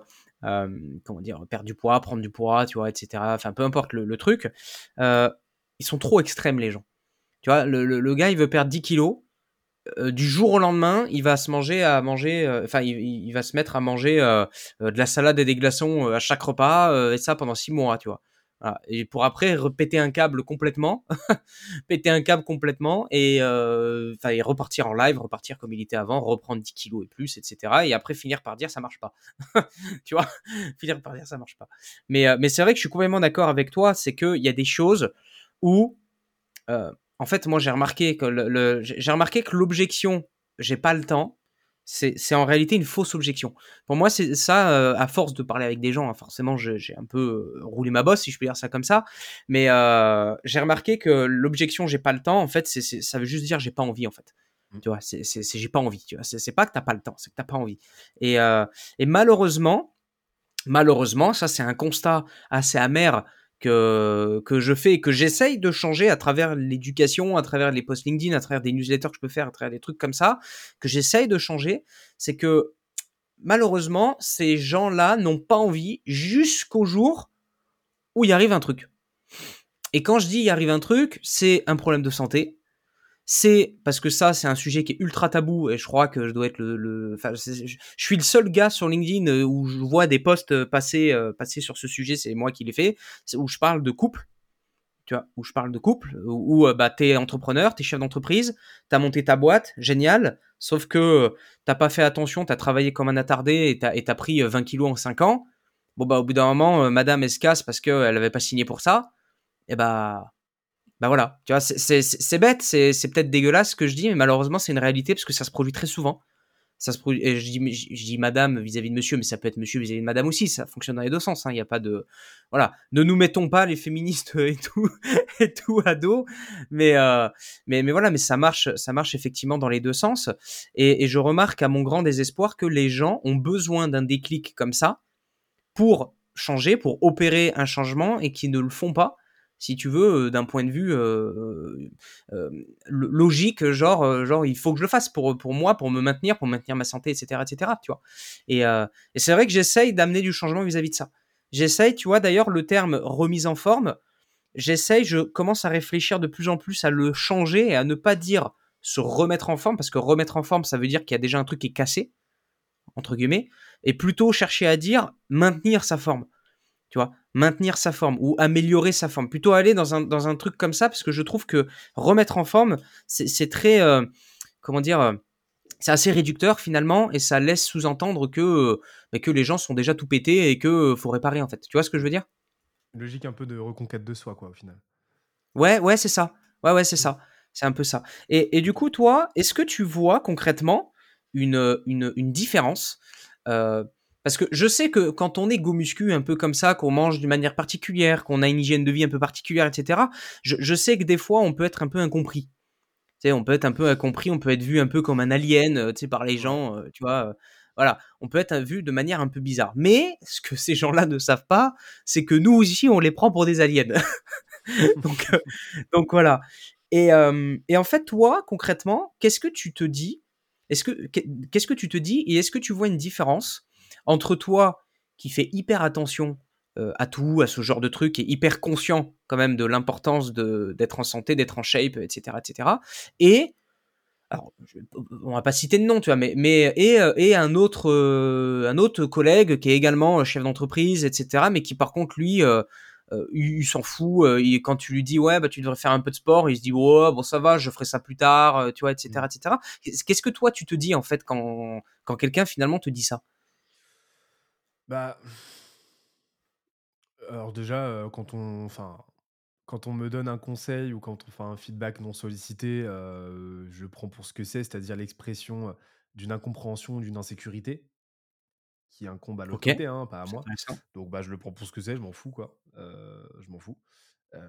comment dire, perdre du poids, prendre du poids, tu vois, etc. Enfin, peu importe le, truc. Euh, ils sont trop extrêmes, les gens. Tu vois, le, gars, il veut perdre 10 kilos. Euh, du jour au lendemain, il va se manger à manger, enfin, il, va se mettre à manger de la salade et des glaçons à chaque repas, et ça pendant 6 mois, tu vois. Et pour après repéter un câble complètement, péter un câble complètement et, euh, repartir en live, repartir comme il était avant, reprendre 10 kilos et plus, etc. Et après finir par dire ça marche pas. tu vois, finir par dire ça marche pas. Mais, euh, mais c'est vrai que je suis complètement d'accord avec toi, c'est qu'il y a des choses où, euh, en fait, moi j'ai remarqué que le j'ai remarqué que l'objection, j'ai pas le temps, c'est en réalité une fausse objection. Pour moi, c'est ça, euh, à force de parler avec des gens, hein, forcément, j'ai un peu euh, roulé ma bosse, si je peux dire ça comme ça, mais euh, j'ai remarqué que l'objection j'ai pas le temps, en fait, ça veut juste dire j'ai pas envie, en fait. Mmh. Tu vois, c'est, j'ai pas envie. Tu vois, c'est, pas que t'as pas le temps, c'est que t'as pas envie. Et, euh, et malheureusement, malheureusement, ça c'est un constat assez amer que, que je fais et que j'essaye de changer à travers l'éducation, à travers les posts LinkedIn, à travers des newsletters que je peux faire, à travers des trucs comme ça, que j'essaye de changer, c'est que malheureusement, ces gens-là n'ont pas envie jusqu'au jour où il arrive un truc. Et quand je dis il arrive un truc, c'est un problème de santé, c'est parce que ça, c'est un sujet qui est ultra tabou et je crois que je dois être le. Je, suis le seul gars sur LinkedIn euh, où je vois des posts passer, euh, passer sur ce sujet, c'est moi qui l'ai fait, où je parle de couple. Tu vois, où je parle de couple, où, euh, bah, t'es entrepreneur, t'es chef d'entreprise, t'as monté ta boîte, génial, sauf que t'as pas fait attention, t'as travaillé comme un attardé et t'as, pris 20 kilos en 5 ans. Bon, bah, au bout d'un moment, madame, elle se casse parce qu'elle avait pas signé pour ça. Et bah, bah voilà, tu vois, c'est bête, c'est peut-être dégueulasse ce que je dis, mais malheureusement c'est une réalité parce que ça se produit très souvent. Ça se produit, et je dis, madame vis-à-vis de monsieur, mais ça peut être monsieur vis-à-vis de madame aussi, ça fonctionne dans les deux sens, hein. il n'y a pas de... Voilà, ne nous mettons pas les féministes et tout, et tout à dos, mais, euh, mais, mais voilà, mais ça marche, ça marche effectivement dans les deux sens, et, et je remarque à mon grand désespoir que les gens ont besoin d'un déclic comme ça pour changer, pour opérer un changement, et qui ne le font pas, si tu veux, d'un point de vue euh, euh, logique, genre, genre, il faut que je le fasse pour, pour moi, pour me maintenir, pour maintenir ma santé, etc., etc., tu vois. Et, c'est vrai que j'essaye d'amener du changement vis-à-vis de ça. J'essaye, tu vois, d'ailleurs, le terme remise en forme, j'essaye, je commence à réfléchir de plus en plus à le changer et à ne pas dire se remettre en forme, parce que remettre en forme, ça veut dire qu'il y a déjà un truc qui est cassé, entre guillemets, et plutôt chercher à dire maintenir sa forme tu vois, maintenir sa forme ou améliorer sa forme. Plutôt aller dans un, dans un truc comme ça, parce que je trouve que remettre en forme, c'est très, euh, comment dire, euh, c'est assez réducteur finalement, et ça laisse sous-entendre que, euh, bah, que les gens sont déjà tout pétés et que faut réparer en fait. Tu vois ce que je veux dire? Logique un peu de reconquête de soi, quoi, au final. Ouais, ouais, c'est ça. Ouais, ouais, c'est ça. C'est un peu ça. Et, et du coup, toi, est-ce que tu vois concrètement une, une, une différence parce que je sais que quand on est go muscu un peu comme ça, qu'on mange d'une manière particulière, qu'on a une hygiène de vie un peu particulière, etc., je, sais que des fois, on peut être un peu incompris. Tu sais, on peut être un peu incompris, on peut être vu un peu comme un alien, euh, tu sais, par les gens, euh, tu vois. Euh, voilà, on peut être vu de manière un peu bizarre. Mais ce que ces gens-là ne savent pas, c'est que nous aussi, on les prend pour des aliens. donc, donc voilà. Et, et en fait, toi, concrètement, qu'est-ce que tu te dis? Est-ce que qu'est-ce que tu te dis et est-ce que tu vois une différence entre toi qui fais hyper attention euh, à tout, à ce genre de truc, et hyper conscient quand même de l'importance d'être en santé, d'être en shape, etc., etc. Et alors, on va pas citer de nom, tu vois, mais, mais et, euh, et un autre euh, un autre collègue qui est également chef d'entreprise, etc., mais qui par contre lui il, s'en fout. quand tu lui dis ouais bah tu devrais faire un peu de sport, il se dit ouais bon ça va, je ferai ça plus tard, tu vois, etc., mmh. etc. Qu'est-ce que toi tu te dis en fait quand quand quelqu'un finalement te dit ça? Bah. Alors déjà, quand on enfin, quand on me donne un conseil ou quand on fait un feedback non sollicité, je prends pour ce que c'est, c'est-à-dire l'expression, d'une incompréhension d'une insécurité qui incombe à l'autre côté, hein, pas à moi. Donc bah, je le prends pour ce que c'est, je m'en fous quoi, je m'en fous.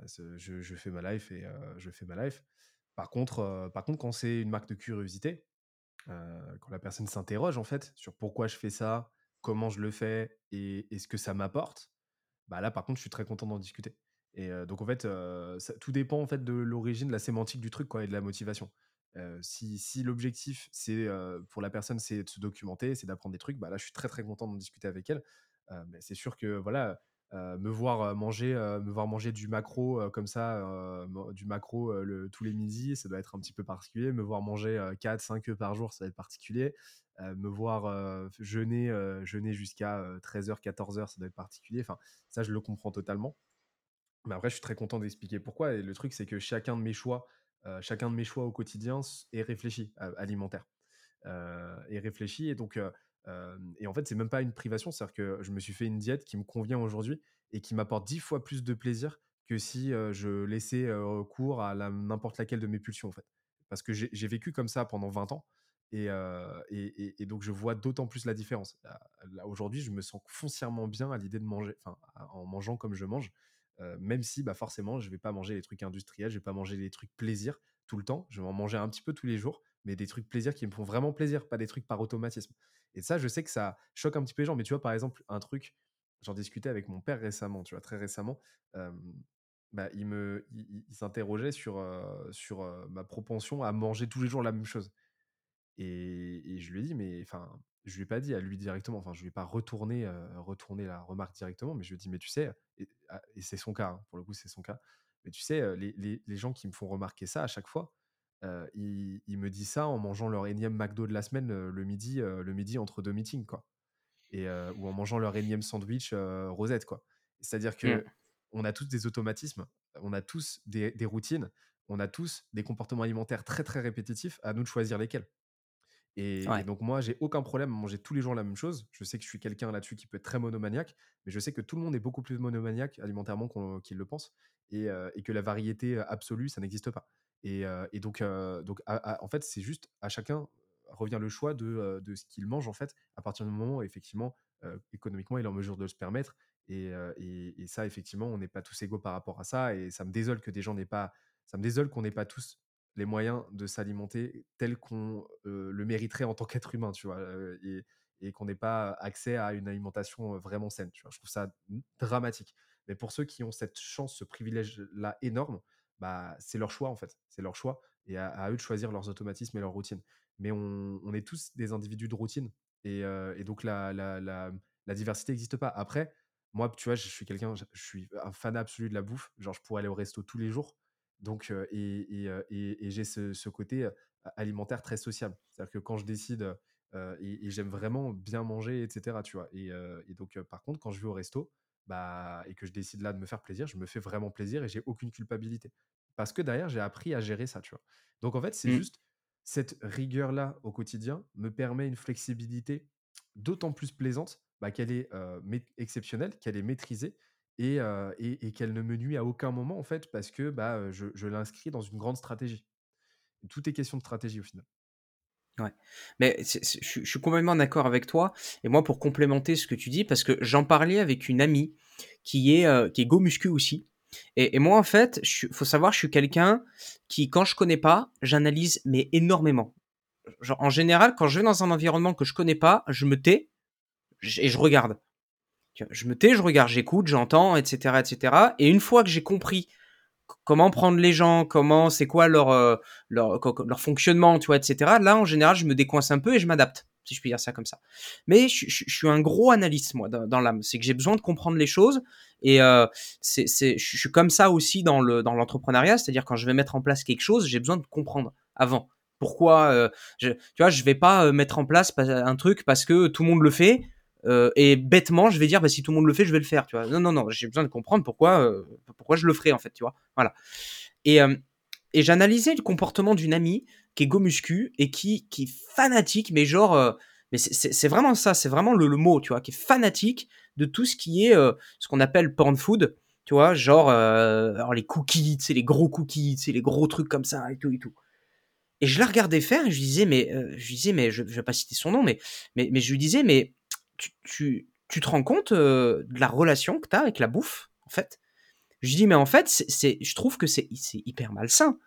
je je fais ma life et je fais ma life. Par contre, par contre quand c'est une marque de curiosité, quand la personne s'interroge en fait sur pourquoi je fais ça, comment je le fais et, ce que ça m'apporte, bah là par contre je suis très content d'en discuter. Et donc en fait, tout dépend en fait de l'origine, de la sémantique du truc quoi, et de la motivation. si, si l'objectif c'est pour la personne c'est de se documenter, c'est d'apprendre des trucs, bah là je suis très très content d'en discuter avec elle. mais c'est sûr que voilà, me voir euh, manger euh, me voir manger du macro comme ça du macro tous les midis ça doit être un petit peu particulier. Me voir manger 4 5 œufs par jour ça va être particulier. Me voir jeûner jeûner jusqu'à 13h 14h ça doit être particulier. Enfin ça je le comprends totalement. Mais après je suis très content d'expliquer pourquoi. Et le truc c'est que chacun de mes choix chacun de mes choix au quotidien est réfléchi alimentaire est réfléchi. Et donc et en fait, c'est même pas une privation, c'est-à-dire que je me suis fait une diète qui me convient aujourd'hui et qui m'apporte dix fois plus de plaisir que si je laissais cours à n'importe laquelle de mes pulsions, en fait. Parce que j'ai vécu comme ça pendant 20 ans. Et, donc, je vois d'autant plus la différence. Aujourd'hui, je me sens foncièrement bien à l'idée de manger, en mangeant comme je mange, même si, bah, forcément, je vais pas manger les trucs industriels, je vais pas manger les trucs plaisir tout le temps. Je vais en manger un petit peu tous les jours, mais des trucs plaisir qui me font vraiment plaisir, pas des trucs par automatisme. Et ça, je sais que ça choque un petit peu les gens. Mais tu vois, par exemple, un truc, j'en discutais avec mon père récemment, tu vois, très récemment. bah, il me, il, s'interrogeait sur, sur ma propension à manger tous les jours la même chose. Et, je lui ai dit, mais enfin, je lui ai pas dit à lui directement, enfin, je lui ai pas retourné, retourné la remarque directement, mais je lui ai dit, mais tu sais, et, ah, c'est son cas, hein, pour le coup, c'est son cas, mais tu sais, les, les, les, gens qui me font remarquer ça à chaque fois, ils, ils, me disent ça en mangeant leur énième McDo de la semaine le midi, le midi entre deux meetings, quoi. Et, ou en mangeant leur énième sandwich rosette, quoi. C'est-à-dire que mmh. on a tous des automatismes, on a tous des, des routines, on a tous des comportements alimentaires très très répétitifs, à nous de choisir lesquels. Et, donc moi, j'ai aucun problème à manger tous les jours la même chose. Je sais que je suis quelqu'un là-dessus qui peut être très monomaniaque, mais je sais que tout le monde est beaucoup plus monomaniaque alimentairement qu'il le pense, et, que la variété absolue, ça n'existe pas. Et, donc, en fait, c'est juste à chacun revient le choix de, ce qu'il mange en fait, à partir du moment où effectivement, économiquement, il est en mesure de se permettre. Et, ça, effectivement, on n'est pas tous égaux par rapport à ça. Et ça me désole que des gens n'aient pas, ça me désole qu'on n'ait pas tous les moyens de s'alimenter tel qu'on le mériterait en tant qu'être humain, tu vois, et, qu'on n'ait pas accès à une alimentation vraiment saine. Je trouve ça dramatique. Mais pour ceux qui ont cette chance, ce privilège-là énorme, bah, c'est leur choix en fait, c'est leur choix, et à, eux de choisir leurs automatismes et leurs routines. Mais on, est tous des individus de routine, et, donc la, la, la diversité n'existe pas. Après, moi, tu vois, je suis quelqu'un, je suis un fan absolu de la bouffe. Genre, je pourrais aller au resto tous les jours. Donc, et, et, j'ai ce, côté alimentaire très sociable. C'est-à-dire que quand je décide, et, j'aime vraiment bien manger, etc., tu vois. Et, donc, par contre, quand je vais au resto, bah, et que je décide là de me faire plaisir, je me fais vraiment plaisir et j'ai aucune culpabilité. Parce que derrière, j'ai appris à gérer ça, tu vois. Donc, en fait, c'est mmh. juste cette rigueur-là au quotidien me permet une flexibilité d'autant plus plaisante bah, qu'elle est exceptionnelle, qu'elle est maîtrisée et, et, qu'elle ne me nuit à aucun moment, en fait, parce que bah, je, je l'inscris dans une grande stratégie. Tout est question de stratégie au final. Ouais, mais je, suis complètement d'accord avec toi. Et moi, pour complémenter ce que tu dis, parce que j'en parlais avec une amie qui est, qui est go muscu aussi. Et, moi, en fait, il faut savoir, je suis quelqu'un qui, quand je connais pas, j'analyse mais énormément. En général, quand je vais dans un environnement que je connais pas, je me tais et je regarde. Je me tais, je regarde, j'écoute, j'entends, etc., etc. Et une fois que j'ai compris comment prendre les gens, comment, c'est quoi leur, euh, leur, leur fonctionnement, tu vois, etc. Là, en général, je me décoince un peu et je m'adapte, si je puis dire ça comme ça. Mais je, suis un gros analyste, moi, dans, l'âme. C'est que j'ai besoin de comprendre les choses. Et euh, je suis comme ça aussi dans, le, dans l'entrepreneuriat. C'est-à-dire, quand je vais mettre en place quelque chose, j'ai besoin de comprendre avant. Pourquoi, euh, je, tu vois, je vais pas mettre en place un truc parce que tout le monde le fait euh, et bêtement, je vais dire, bah, si tout le monde le fait, je vais le faire, tu vois. Non, non, non, j'ai besoin de comprendre pourquoi, euh, pourquoi je le ferai, en fait, tu vois. Voilà. Et, euh, et j'analysais le comportement d'une amie qui est go muscu et qui, qui est fanatique, mais genre, mais c'est vraiment ça, c'est vraiment le, mot, tu vois, qui est fanatique de tout ce qui est ce qu'on appelle porn food, tu vois, genre, alors les cookies, c'est les gros cookies, c'est les gros trucs comme ça et tout et tout. Et je la regardais faire et je disais, mais, je disais, mais je, je vais pas citer son nom, mais, mais, mais je lui disais, mais tu, te rends compte de la relation que tu as avec la bouffe, en fait? Je dis, mais en fait, c'est, je trouve que c'est, hyper malsain.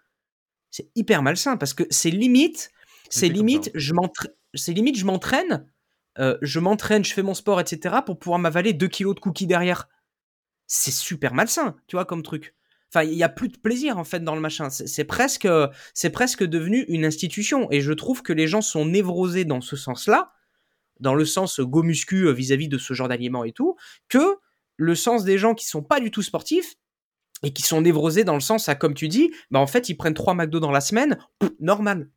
C'est hyper malsain parce que c'est limite, c'est limite, je m'entraîne, c'est limite, je m'entraîne, je m'entraîne, je fais mon sport, etc. pour pouvoir m'avaler 2 kilos de cookies derrière. C'est super malsain, tu vois, comme truc. Enfin, il n'y a plus de plaisir en fait dans le machin. C'est presque, c'est presque devenu une institution. Et je trouve que les gens sont névrosés dans ce sens-là dans le sens go muscu euh, vis-à-vis de ce genre d'aliments et tout, que le sens des gens qui sont pas du tout sportifs et qui sont névrosés dans le sens à, comme tu dis, bah en fait, ils prennent trois McDo dans la semaine, normal.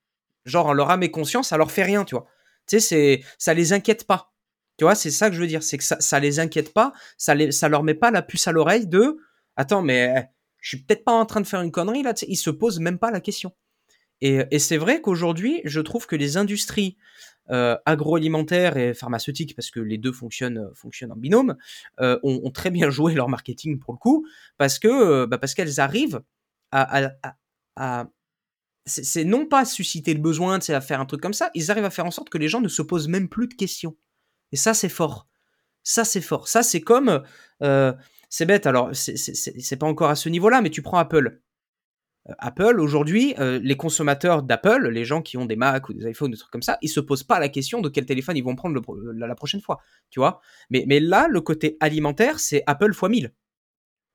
Genre, leur âme et conscience, ça leur fait rien, tu vois. Tu sais, c'est, ça les inquiète pas. Tu vois, c'est ça que je veux dire, c'est que ça, ça les inquiète pas, ça, les, ça leur met pas la puce à l'oreille de, attends, mais eh, je suis peut-être pas en train de faire une connerie là, ils se posent même pas la question. Et, et c'est vrai qu'aujourd'hui, je trouve que les industries euh, agroalimentaire et pharmaceutique, parce que les deux fonctionnent, euh, fonctionnent en binôme, euh, ont, très bien joué leur marketing pour le coup, parce que bah, parce qu'elles arrivent à, c'est non pas susciter le besoin, à faire un truc comme ça, ils arrivent à faire en sorte que les gens ne se posent même plus de questions. Et ça, c'est fort. Ça, c'est fort. Ça, c'est comme. c'est bête, alors, c'est pas encore à ce niveau-là, mais tu prends Apple. Apple, aujourd'hui, les consommateurs d'Apple, les gens qui ont des Mac ou des iPhones, des trucs comme ça, ils se posent pas la question de quel téléphone ils vont prendre la, prochaine fois, tu vois. Mais, là, le côté alimentaire, c'est Apple x 1000.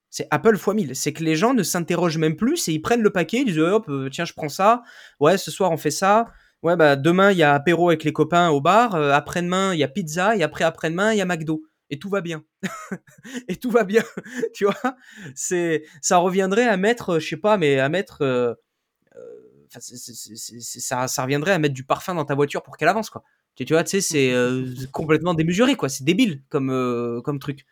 C'est Apple x 1000. C'est que les gens ne s'interrogent même plus et ils prennent le paquet, ils disent hop, tiens, je prends ça. Ouais, ce soir on fait ça. Ouais, bah demain il y a apéro avec les copains au bar. après-demain il y a pizza et après après-demain il y a McDo et tout va bien. et tout va bien, tu vois? C'est, ça reviendrait à mettre, je sais pas, mais à mettre, euh, euh, ça, ça reviendrait à mettre du parfum dans ta voiture pour qu'elle avance, quoi. Tu, vois, tu sais, c'est euh, complètement démesuré, quoi. C'est débile comme, comme truc,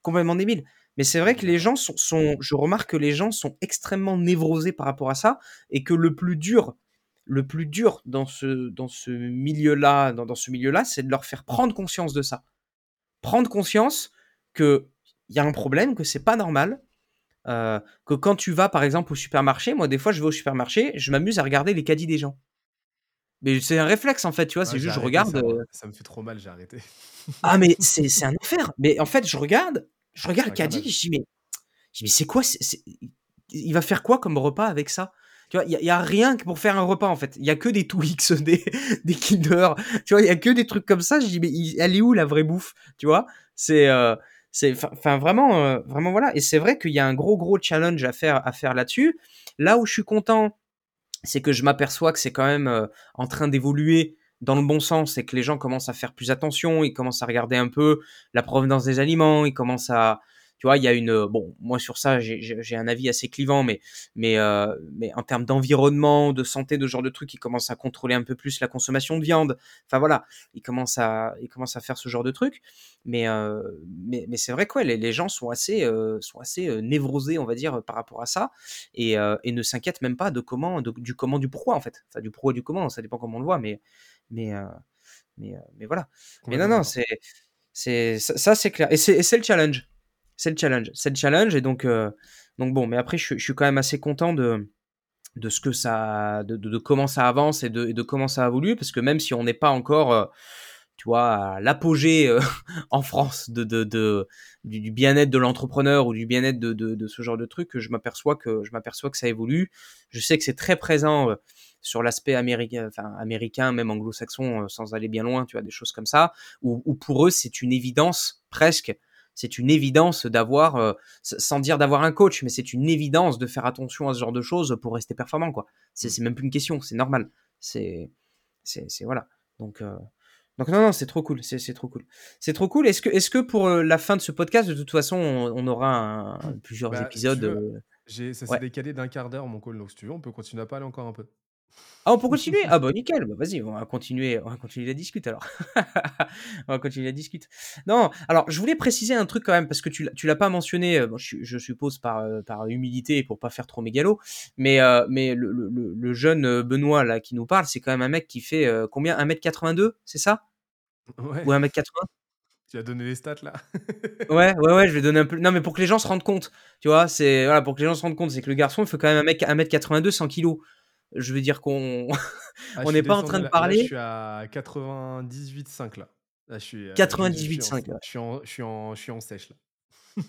complètement débile. Mais c'est vrai que les gens sont, je remarque que les gens sont extrêmement névrosés par rapport à ça, et que le plus dur, le plus dur dans ce, dans ce milieu-là, dans ce milieu-là, c'est de leur faire prendre conscience de ça prendre conscience que il y a un problème, que c'est pas normal, euh, que quand tu vas par exemple au supermarché, moi des fois je vais au supermarché, je m'amuse à regarder les caddies des gens. Mais c'est un réflexe en fait, tu vois, c'est juste je regarde. Euh ça, me fait trop mal, j'ai arrêté. ah mais c'est un enfer. Mais en fait je regarde, je regarde le caddie, je dis mais, mais c'est quoi Il va faire quoi comme repas avec ça? Tu vois, il y, a rien pour faire un repas en fait. Il y a que des Twix, des, des Kinder. Tu vois, il y a que des trucs comme ça. Je dis mais elle est où la vraie bouffe? Tu vois? C'est euh, c'est vraiment euh, vraiment voilà. Et c'est vrai qu'il y a un gros gros challenge à faire à faire là-dessus. Là où je suis content, c'est que je m'aperçois que c'est quand même euh, en train d'évoluer dans le bon sens et que les gens commencent à faire plus attention, ils commencent à regarder un peu la provenance des aliments, ils commencent à, tu vois, il y a une euh, bon, moi sur ça, j'ai un avis assez clivant, mais mais euh, mais en termes d'environnement, de santé, de ce genre de trucs, ils commencent à contrôler un peu plus la consommation de viande. Enfin voilà, ils commencent à ils commencent à faire ce genre de trucs. Mais euh, mais, mais c'est vrai quoi, les, les, gens sont assez sont assez névrosés, on va dire, par rapport à ça, et, et ne s'inquiètent même pas de comment du comment du pourquoi en fait. Enfin du pourquoi du comment, ça dépend comment on le voit, mais mais mais, mais voilà. Mais non non, c'est c'est ça, c'est clair. Et c'est le challenge c'est le challenge. C'est le challenge. Et donc, euh, donc bon, mais après, je, suis quand même assez content de, de ce que ça, de, de, comment ça avance et de, de, comment ça évolue, parce que même si on n'est pas encore, euh, tu vois, à l'apogée euh, en France de, de, du, bien-être de l'entrepreneur ou du bien-être de, ce genre de truc, je m'aperçois que je m'aperçois que ça évolue. Je sais que c'est très présent sur l'aspect américain, enfin américain, même anglo-saxon, sans aller bien loin, tu vois, des choses comme ça, où, où pour eux c'est une évidence presque c'est une évidence d'avoir, euh, sans dire d'avoir un coach, mais c'est une évidence de faire attention à ce genre de choses pour rester performant, quoi. C'est, mmh. même plus une question, c'est normal. C'est, c'est, voilà. Donc, euh, donc non, non, c'est trop cool, c'est, trop cool. C'est trop cool. Est-ce que, est-ce que pour euh, la fin de ce podcast, de toute façon, on, aura plusieurs bah, épisodes Ça s'est décalé d'un quart d'heure, mon call, donc si tu veux, on peut continuer à parler encore un peu. Ah, on peut continuer? Ah bah nickel, bah, vas-y, on va continuer, on va continuer la discute alors. on va continuer la discute. Non, alors je voulais préciser un truc quand même parce que tu tu l'as pas mentionné, euh, je, suppose par euh, par humilité pour pas faire trop mégalo, mais euh, mais le, le, jeune Benoît là qui nous parle, c'est quand même un mec qui fait combien? 1m82, c'est ça? Ouais. Ou 1m80 tu as donné les stats là Ouais, ouais, ouais, je vais donner un peu. Non, mais pour que les gens se rendent compte, tu vois, c'est voilà, pour que les gens se rendent compte, c'est que le garçon, il fait quand même un mec 1m82, 100 kg je veux dire qu'on ah, on n'est pas en train de parler. je suis à 98,5 là. là je suis, 98,5 là. Je suis en, je suis en, je suis en sèche là.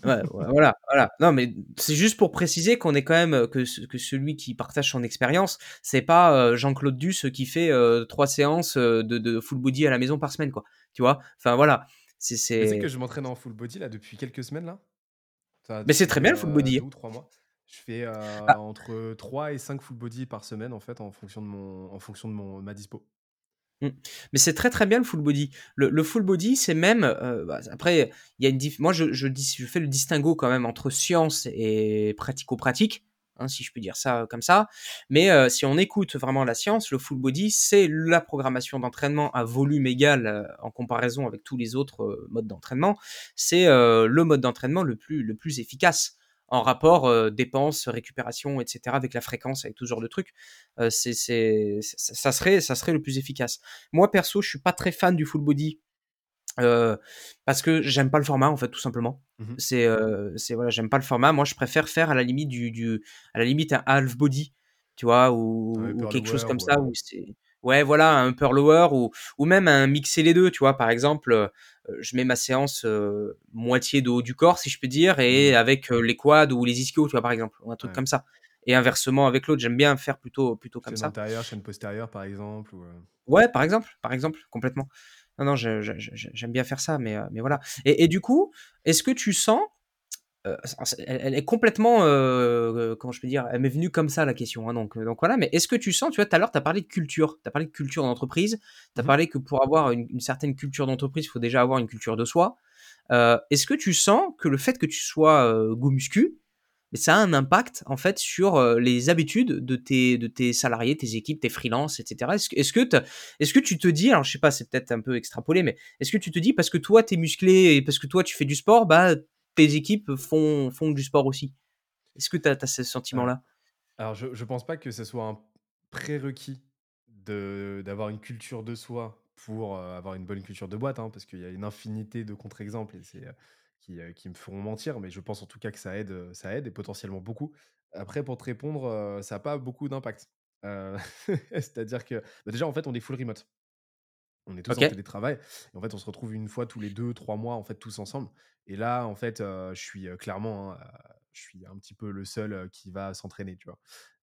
ouais, voilà, voilà. Non, mais c'est juste pour préciser qu'on est quand même que, que celui qui partage son expérience, c'est pas Jean-Claude Duss qui fait trois séances de, de, full body à la maison par semaine, quoi. Tu vois? Enfin voilà. C'est c'est que je m'entraîne en full body là depuis quelques semaines là. mais c'est très bien le full body. Deux ou trois mois. Je fais ah. entre 3 et 5 full body par semaine en fait en fonction de mon en fonction de mon ma dispo. Mmh. Mais c'est très très bien le full body. Le, full body, c'est même bah, après il y a une moi je, je, je, fais le distinguo quand même entre science et pratico-pratique, hein, si je peux dire ça comme ça. Mais si on écoute vraiment la science, le full body, c'est la programmation d'entraînement à volume égal en comparaison avec tous les autres modes d'entraînement. C'est le mode d'entraînement le plus le plus efficace en rapport euh, dépenses, récupération, etc. avec la fréquence, avec tout ce genre de trucs. Euh, c'est, c'est, ça serait, ça serait le plus efficace. Moi perso, je suis pas très fan du full body. Euh, parce que j'aime pas le format en fait tout simplement mmh c'est c'est voilà j'aime pas le format moi je préfère faire à la limite du, du à la limite un half body tu vois ou, ou quelque chose comme ça où c'est ouais voilà un upper lower ou ou même un mixer les deux tu vois par exemple euh, je mets ma séance euh, moitié de haut du corps, si je peux dire, et mmh. avec euh, les quads ou les ischios, tu vois, par exemple, ou un truc comme ça. et inversement avec l'autre. J'aime bien faire plutôt, plutôt comme Chaîne ça. antérieure, chaîne postérieure, par exemple. Ou. Ouais, par exemple, par exemple, complètement. Non, non, j'aime bien faire ça, mais, mais voilà. Et, et du coup, est-ce que tu sens, elle, elle est complètement, euh, comment je peux dire, elle m'est venue comme ça la question, hein, donc, euh, donc voilà, mais est-ce que tu sens, tu vois, tout à l'heure, tu as parlé de culture, tu as parlé de culture d'entreprise, tu as Mhm. parlé que pour avoir une, une certaine culture d'entreprise, il faut déjà avoir une culture de soi. Euh, est-ce que tu sens que le fait que tu sois euh, go muscu, ça a un impact en fait sur euh, les habitudes de tes, de tes salariés, tes équipes, tes freelances, etc. Est-ce que, est-ce que, tu te dis, alors je sais pas, c'est peut-être un peu extrapolé, mais est-ce que tu te dis parce que toi t'es musclé et parce que toi tu fais du sport, bah tes équipes font, font du sport aussi Est-ce que tu as, ce sentiment-là? Alors, je, je pense pas que ce soit un prérequis d'avoir une culture de soi pour euh, avoir une bonne culture de boîte, hein, parce qu'il y a une infinité de contre-exemples et c'est, euh, qui, euh, qui me feront mentir, mais je pense en tout cas que ça aide, ça aide et potentiellement beaucoup. Après, pour te répondre, ça n'a pas beaucoup d'impact. C'est-à-dire que bah, déjà, en fait, on est full remote. On est tous Ok, en télétravail et en fait, on se retrouve une fois tous les deux, trois mois, en fait, tous ensemble. Et là, en fait, je suis, clairement, hein, je suis un petit peu le seul, qui va s'entraîner, tu vois?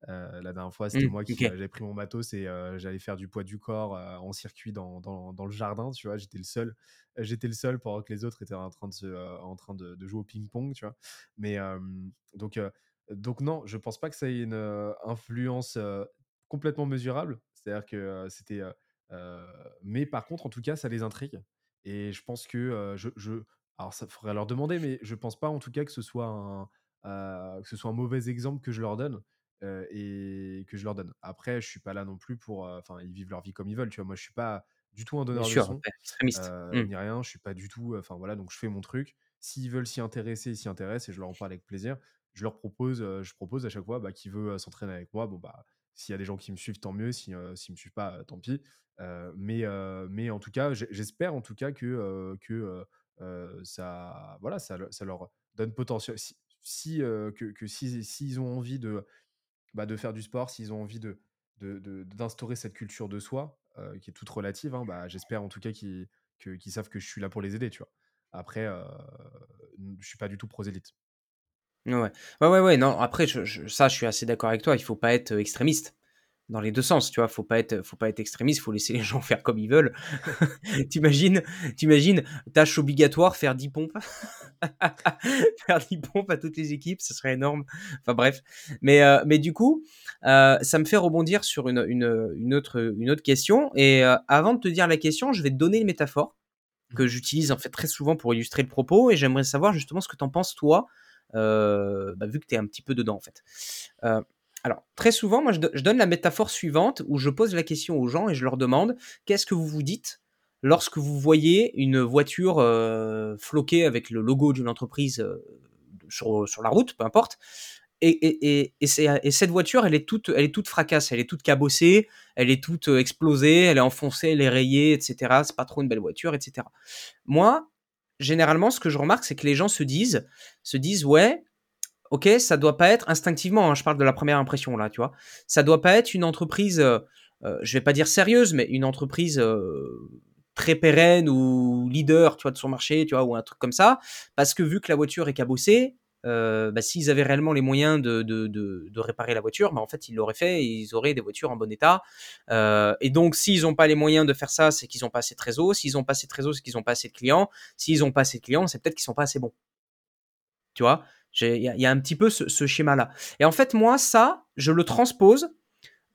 La dernière fois, c'était Hmm, moi qui, heu, ok, j'avais pris mon matos et j'allais faire du poids du corps, en circuit dans dans dans le jardin, tu vois? J'étais le seul, j'étais le seul pendant que les autres étaient en train de se, en train de de jouer au ping-pong, tu vois? Mais donc donc non, je pense pas que ça ait une, influence, complètement mesurable. C'est-à-dire que, c'était, mais par contre, en tout cas, ça les intrigue et je pense que, je je alors ça faudrait leur demander, mais je pense pas en tout cas que ce soit un, que ce soit un mauvais exemple que je leur donne, heu et que je leur donne. Après, je suis pas là non plus pour, enfin, ils vivent leur vie comme ils veulent, tu vois? Moi, je suis pas du tout un donneur de leçons, heu, Hmm, ni rien. Je suis pas du tout, enfin voilà, donc je fais mon truc. S'ils veulent s'y intéresser, ils s'y intéressent et je leur en parle avec plaisir. Je leur propose, je propose à chaque fois, bah, qui veut, s'entraîner avec moi, bon, bah, s'il y a des gens qui me suivent, tant mieux. Si, heu, s'ils me suivent pas, heu, tant pis. Heu, mais, mais en tout cas, j'e j'espère en tout cas que, que, ça voilà, ça ça leur donne potentiel si si, que que si s'ils ont envie de, bah, de faire du sport, s'ils ont envie de d'instaurer cette culture de soi, qui est toute relative, hein, bah, j'espère en tout cas qu'ils savent que je suis là pour les aider, tu vois? Après, heu, n je suis pas du tout prosélyte. Ouais, ouais, ouais, ouais, non, après, je, je- ça, je suis assez d'accord avec toi, il faut pas être euh, extrémiste. dans les deux sens, tu vois. Faut pas être, faut pas être extrémiste, faut laisser les gens faire comme ils veulent. t'imagines, t'imagines, tâche obligatoire, faire 10 pompes, faire 10 pompes à toutes les équipes, ce serait énorme. Enfin bref, mais euh, mais du coup, euh, ça me fait rebondir sur une, une, une autre une autre question. Et euh, avant de te dire la question, je vais te donner une métaphore Mmh que j'utilise en fait très souvent pour illustrer le propos, et j'aimerais savoir justement ce que tu en penses toi, bah, vu que tu es un petit peu dedans en fait. Euh, alors, très souvent, moi, je, do- je donne la métaphore suivante où je pose la question aux gens et je leur demande qu'est-ce que vous vous dites lorsque vous voyez une voiture euh, floquée avec le logo d'une entreprise euh, sur, sur la route, peu importe. Et, et, et, et, cette voiture, elle est toute, elle est toute fracasse, elle est toute cabossée, elle est toute euh, explosée, elle est enfoncée, elle est rayée, etc. C'est pas trop une belle voiture, etc. Moi, généralement, ce que je remarque, c'est que les gens se disent, se disent, ouais, ok, ça doit pas être instinctivement, hein, je parle de la première impression là, tu vois, ça doit pas être une entreprise, euh, euh, je vais pas dire sérieuse, mais une entreprise euh, très pérenne ou leader, tu vois, de son marché, tu vois, ou un truc comme ça, parce que vu que la voiture est cabossée, euh, bah, s'ils avaient réellement les moyens de, de, de, de réparer la voiture, bah, en fait, ils l'auraient fait et ils auraient des voitures en bon état. Euh, et donc, s'ils n'ont pas les moyens de faire ça, c'est qu'ils n'ont pas assez de réseau. S'ils n'ont pas assez de réseau, c'est qu'ils n'ont pas assez de clients. S'ils n'ont pas assez de clients, c'est peut-être qu'ils sont pas assez bons. Tu vois? Il y, y, a un petit peu ce, ce schéma-là. Et en fait, moi, ça, je le transpose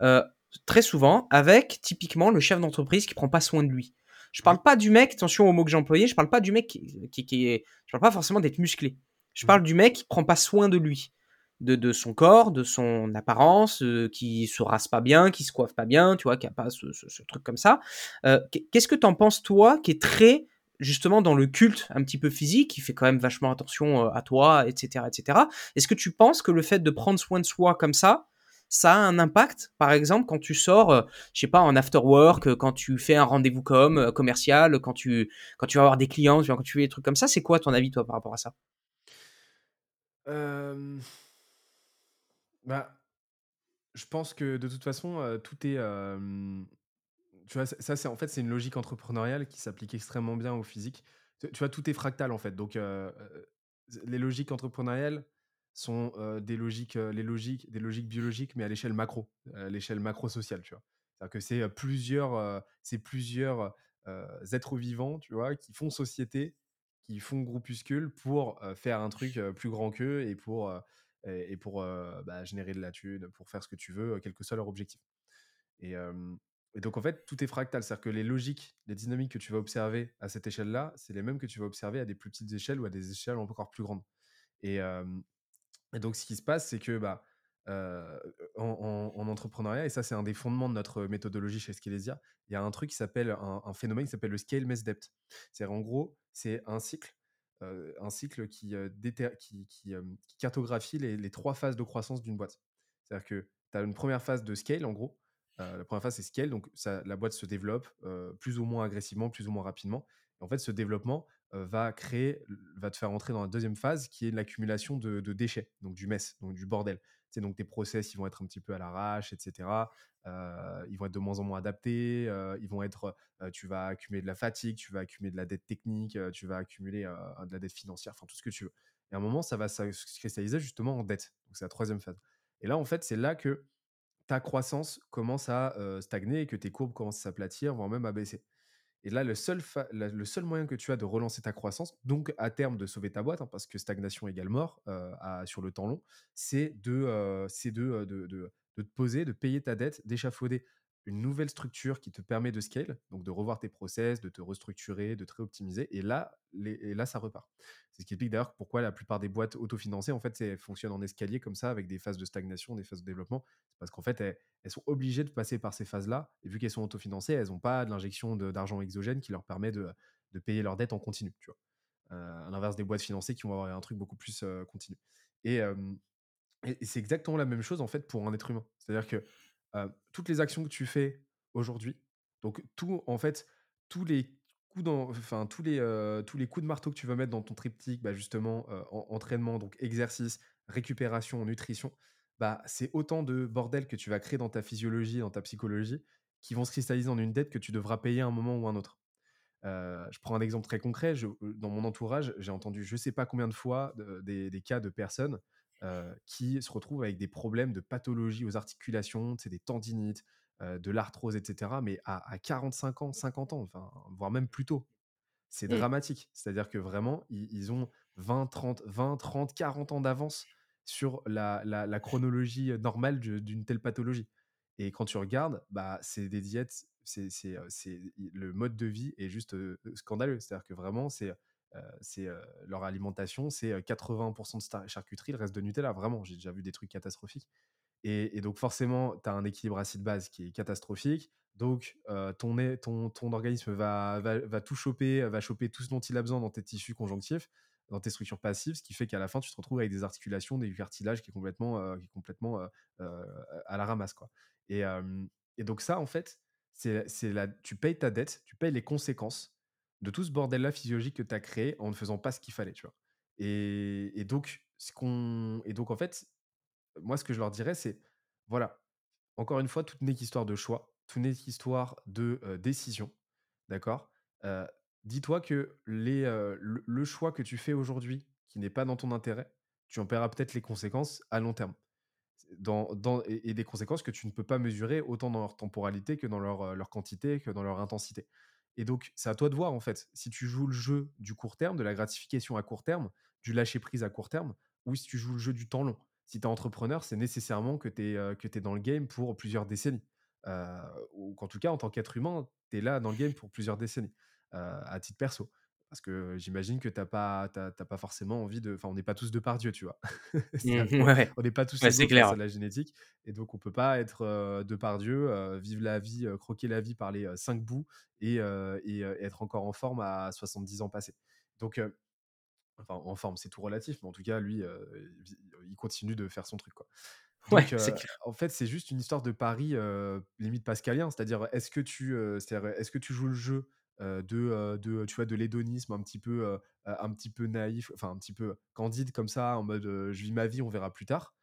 euh, très souvent avec typiquement le chef d'entreprise qui prend pas soin de lui. Je parle pas du mec, attention au mot que j'ai employé, je parle pas du mec qui, qui, qui est. Je parle pas forcément d'être musclé. Je Mmh parle du mec qui prend pas soin de lui. De, de son corps, de son apparence, euh, qui se rase pas bien, qui se coiffe pas bien, tu vois, qui a pas ce, ce, ce truc comme ça. Euh, Qu'est-ce que t'en penses, toi, qui est très justement dans le culte un petit peu physique, qui fait quand même vachement attention euh, à toi, etc., etc. Est-ce que tu penses que le fait de prendre soin de soi comme ça, ça a un impact, par exemple, quand tu sors, je sais pas, en after work, quand tu fais un rendez-vous com, commercial, quand tu, quand tu vas avoir des clients, quand tu fais des trucs comme ça, c'est quoi ton avis, toi, par rapport à ça? Bah, je pense que de toute façon, tout est, tu vois, ça c'est en fait, c'est une logique entrepreneuriale qui s'applique extrêmement bien au physique. Tu vois, tout est fractal, en fait, donc les logiques entrepreneuriales sont des logiques, les logiques, des logiques biologiques, mais à l'échelle macro, à l'échelle macro-sociale, tu vois. C'est-à-dire que c'est plusieurs, c'est plusieurs êtres vivants, tu vois, qui font société, qui font groupuscule pour faire un truc plus grand qu'eux et pour, et, pour bah, générer de la thune, pour faire ce que tu veux, quel que soit leur objectif. Et, et donc, en fait, tout est fractal. C'est-à-dire que les logiques, les dynamiques que tu vas observer à cette échelle-là, c'est les mêmes que tu vas observer à des plus petites échelles ou à des échelles encore plus grandes. Et, et donc, ce qui se passe, c'est que bah, en, entrepreneuriat, et ça, c'est un des fondements de notre méthodologie chez Scalesia, il y a un truc qui s'appelle un, phénomène qui s'appelle le scale mess depth. C'est-à-dire, en gros, c'est un cycle, un cycle qui, qui, qui, cartographie les, trois phases de croissance d'une boîte. C'est-à-dire que tu as une première phase de scale, en gros, euh, la première phase, c'est scale. Donc, la boîte se développe euh, plus ou moins agressivement, plus ou moins rapidement. En fait, ce développement euh, va créer, va te faire entrer dans la deuxième phase qui est l'accumulation de, déchets, donc du mess, donc du bordel. C'est donc tes process, ils vont être un petit peu à l'arrache, etc. ils vont être de moins en moins adaptés. ils vont être, tu vas accumuler de la fatigue, tu vas accumuler de la dette technique, tu vas accumuler de la dette financière, enfin tout ce que tu veux. Et à un moment, ça va se cristalliser justement en dette. Donc c'est la troisième phase. Et là, en fait, c'est là que ta croissance commence à stagner et que tes courbes commencent à s'aplatir, voire même à baisser. Et là, le seul, le seul moyen que tu as de relancer ta croissance, donc à terme de sauver ta boîte, hein, parce que stagnation égale mort sur le temps long, c'est de, de, de, de, te poser, de payer ta dette, d'échafauder une nouvelle structure qui te permet de scale, donc de revoir tes process, de te restructurer, de te réoptimiser. Et là, là, ça repart. C'est ce qui explique d'ailleurs pourquoi la plupart des boîtes autofinancées, en fait, fonctionnent en escalier comme ça, avec des phases de stagnation, des phases de développement. C'est parce qu'en fait, elles, sont obligées de passer par ces phases-là. Et vu qu'elles sont autofinancées, elles n'ont pas de l'injection d'argent exogène qui leur permet de, payer leurs dettes en continu. Tu vois. Euh, à l'inverse des boîtes financées qui vont avoir un truc beaucoup plus euh, continu. Et, et c'est exactement la même chose en fait pour un être humain. C'est-à-dire que toutes les actions que tu fais aujourd'hui, donc tout, en fait, tous les coups enfin tous les, tous les coups de marteau que tu vas mettre dans ton triptyque, bah, justement, entraînement, donc exercice, récupération, nutrition, bah, c'est autant de bordel que tu vas créer dans ta physiologie, dans ta psychologie, qui vont se cristalliser en une dette que tu devras payer à un moment ou un autre. je prends un exemple très concret. dans mon entourage, j'ai entendu je sais pas combien de fois des, cas de personnes euh, qui se retrouvent avec des problèmes de pathologie aux articulations, des tendinites, euh, de l'arthrose, etc. Mais à, 45 ans, 50 ans, enfin, voire même plus tôt. C'est mmh. dramatique. C'est-à-dire que vraiment, ils, ont 20, 30, 20, 30, 40 ans d'avance sur la, chronologie normale d'une telle pathologie. Et quand tu regardes, bah, c'est des diètes, c'est le mode de vie est juste scandaleux. C'est-à-dire que vraiment, c'est c'est leur alimentation, c'est 80% de charcuterie, le reste de Nutella. Vraiment, j'ai déjà vu des trucs catastrophiques. Et, donc forcément, tu as un équilibre acide-base qui est catastrophique. Donc ton, ton, ton organisme va, va, tout choper, va choper tout ce dont il a besoin dans tes tissus conjonctifs, dans tes structures passives, ce qui fait qu'à la fin, tu te retrouves avec des articulations, des cartilages qui est complètement, qui est complètement à la ramasse. Quoi. Et, et donc ça, en fait, c'est tu payes ta dette, tu payes les conséquences de tout ce bordel-là physiologique que tu as créé en ne faisant pas ce qu'il fallait, tu vois. Et, donc, ce qu'on, et donc, en fait, moi, ce que je leur dirais, c'est voilà, encore une fois, toute n'est qu'histoire de choix, tout n'est qu'histoire de décision, d'accord? Dis-toi que les, le, choix que tu fais aujourd'hui, qui n'est pas dans ton intérêt, tu en paieras peut-être les conséquences à long terme. Dans, dans, et, des conséquences que tu ne peux pas mesurer autant dans leur temporalité que dans leur, leur quantité, que dans leur intensité. Et donc, c'est à toi de voir, en fait, si tu joues le jeu du court terme, de la gratification à court terme, du lâcher prise à court terme, ou si tu joues le jeu du temps long. Si tu es entrepreneur, c'est nécessairement que tu es, euh, dans le game pour plusieurs décennies. Euh, ou qu'en tout cas, en tant qu'être humain, tu es là dans le game pour plusieurs décennies, euh, à titre perso. Parce que j'imagine que tu n'as pas, pas forcément envie de. Enfin, on n'est pas tous de par Dieu, tu vois. Mmh, on n'est pas tous ouais, clair. de la génétique. Et donc, on peut pas être de par Dieu, vivre la vie, croquer la vie par les cinq bouts et, et, être encore en forme à 70 ans passés. Donc, enfin, en forme, c'est tout relatif, mais en tout cas, lui, il continue de faire son truc, quoi. Donc, en fait, c'est juste une histoire de pari limite pascalien, c'est-à-dire est-ce que tu, est-ce que tu joues le jeu de, de, tu vois, de l'hédonisme un petit peu, un petit peu naïf, enfin un petit peu candide comme ça, en mode je vis ma vie, on verra plus tard,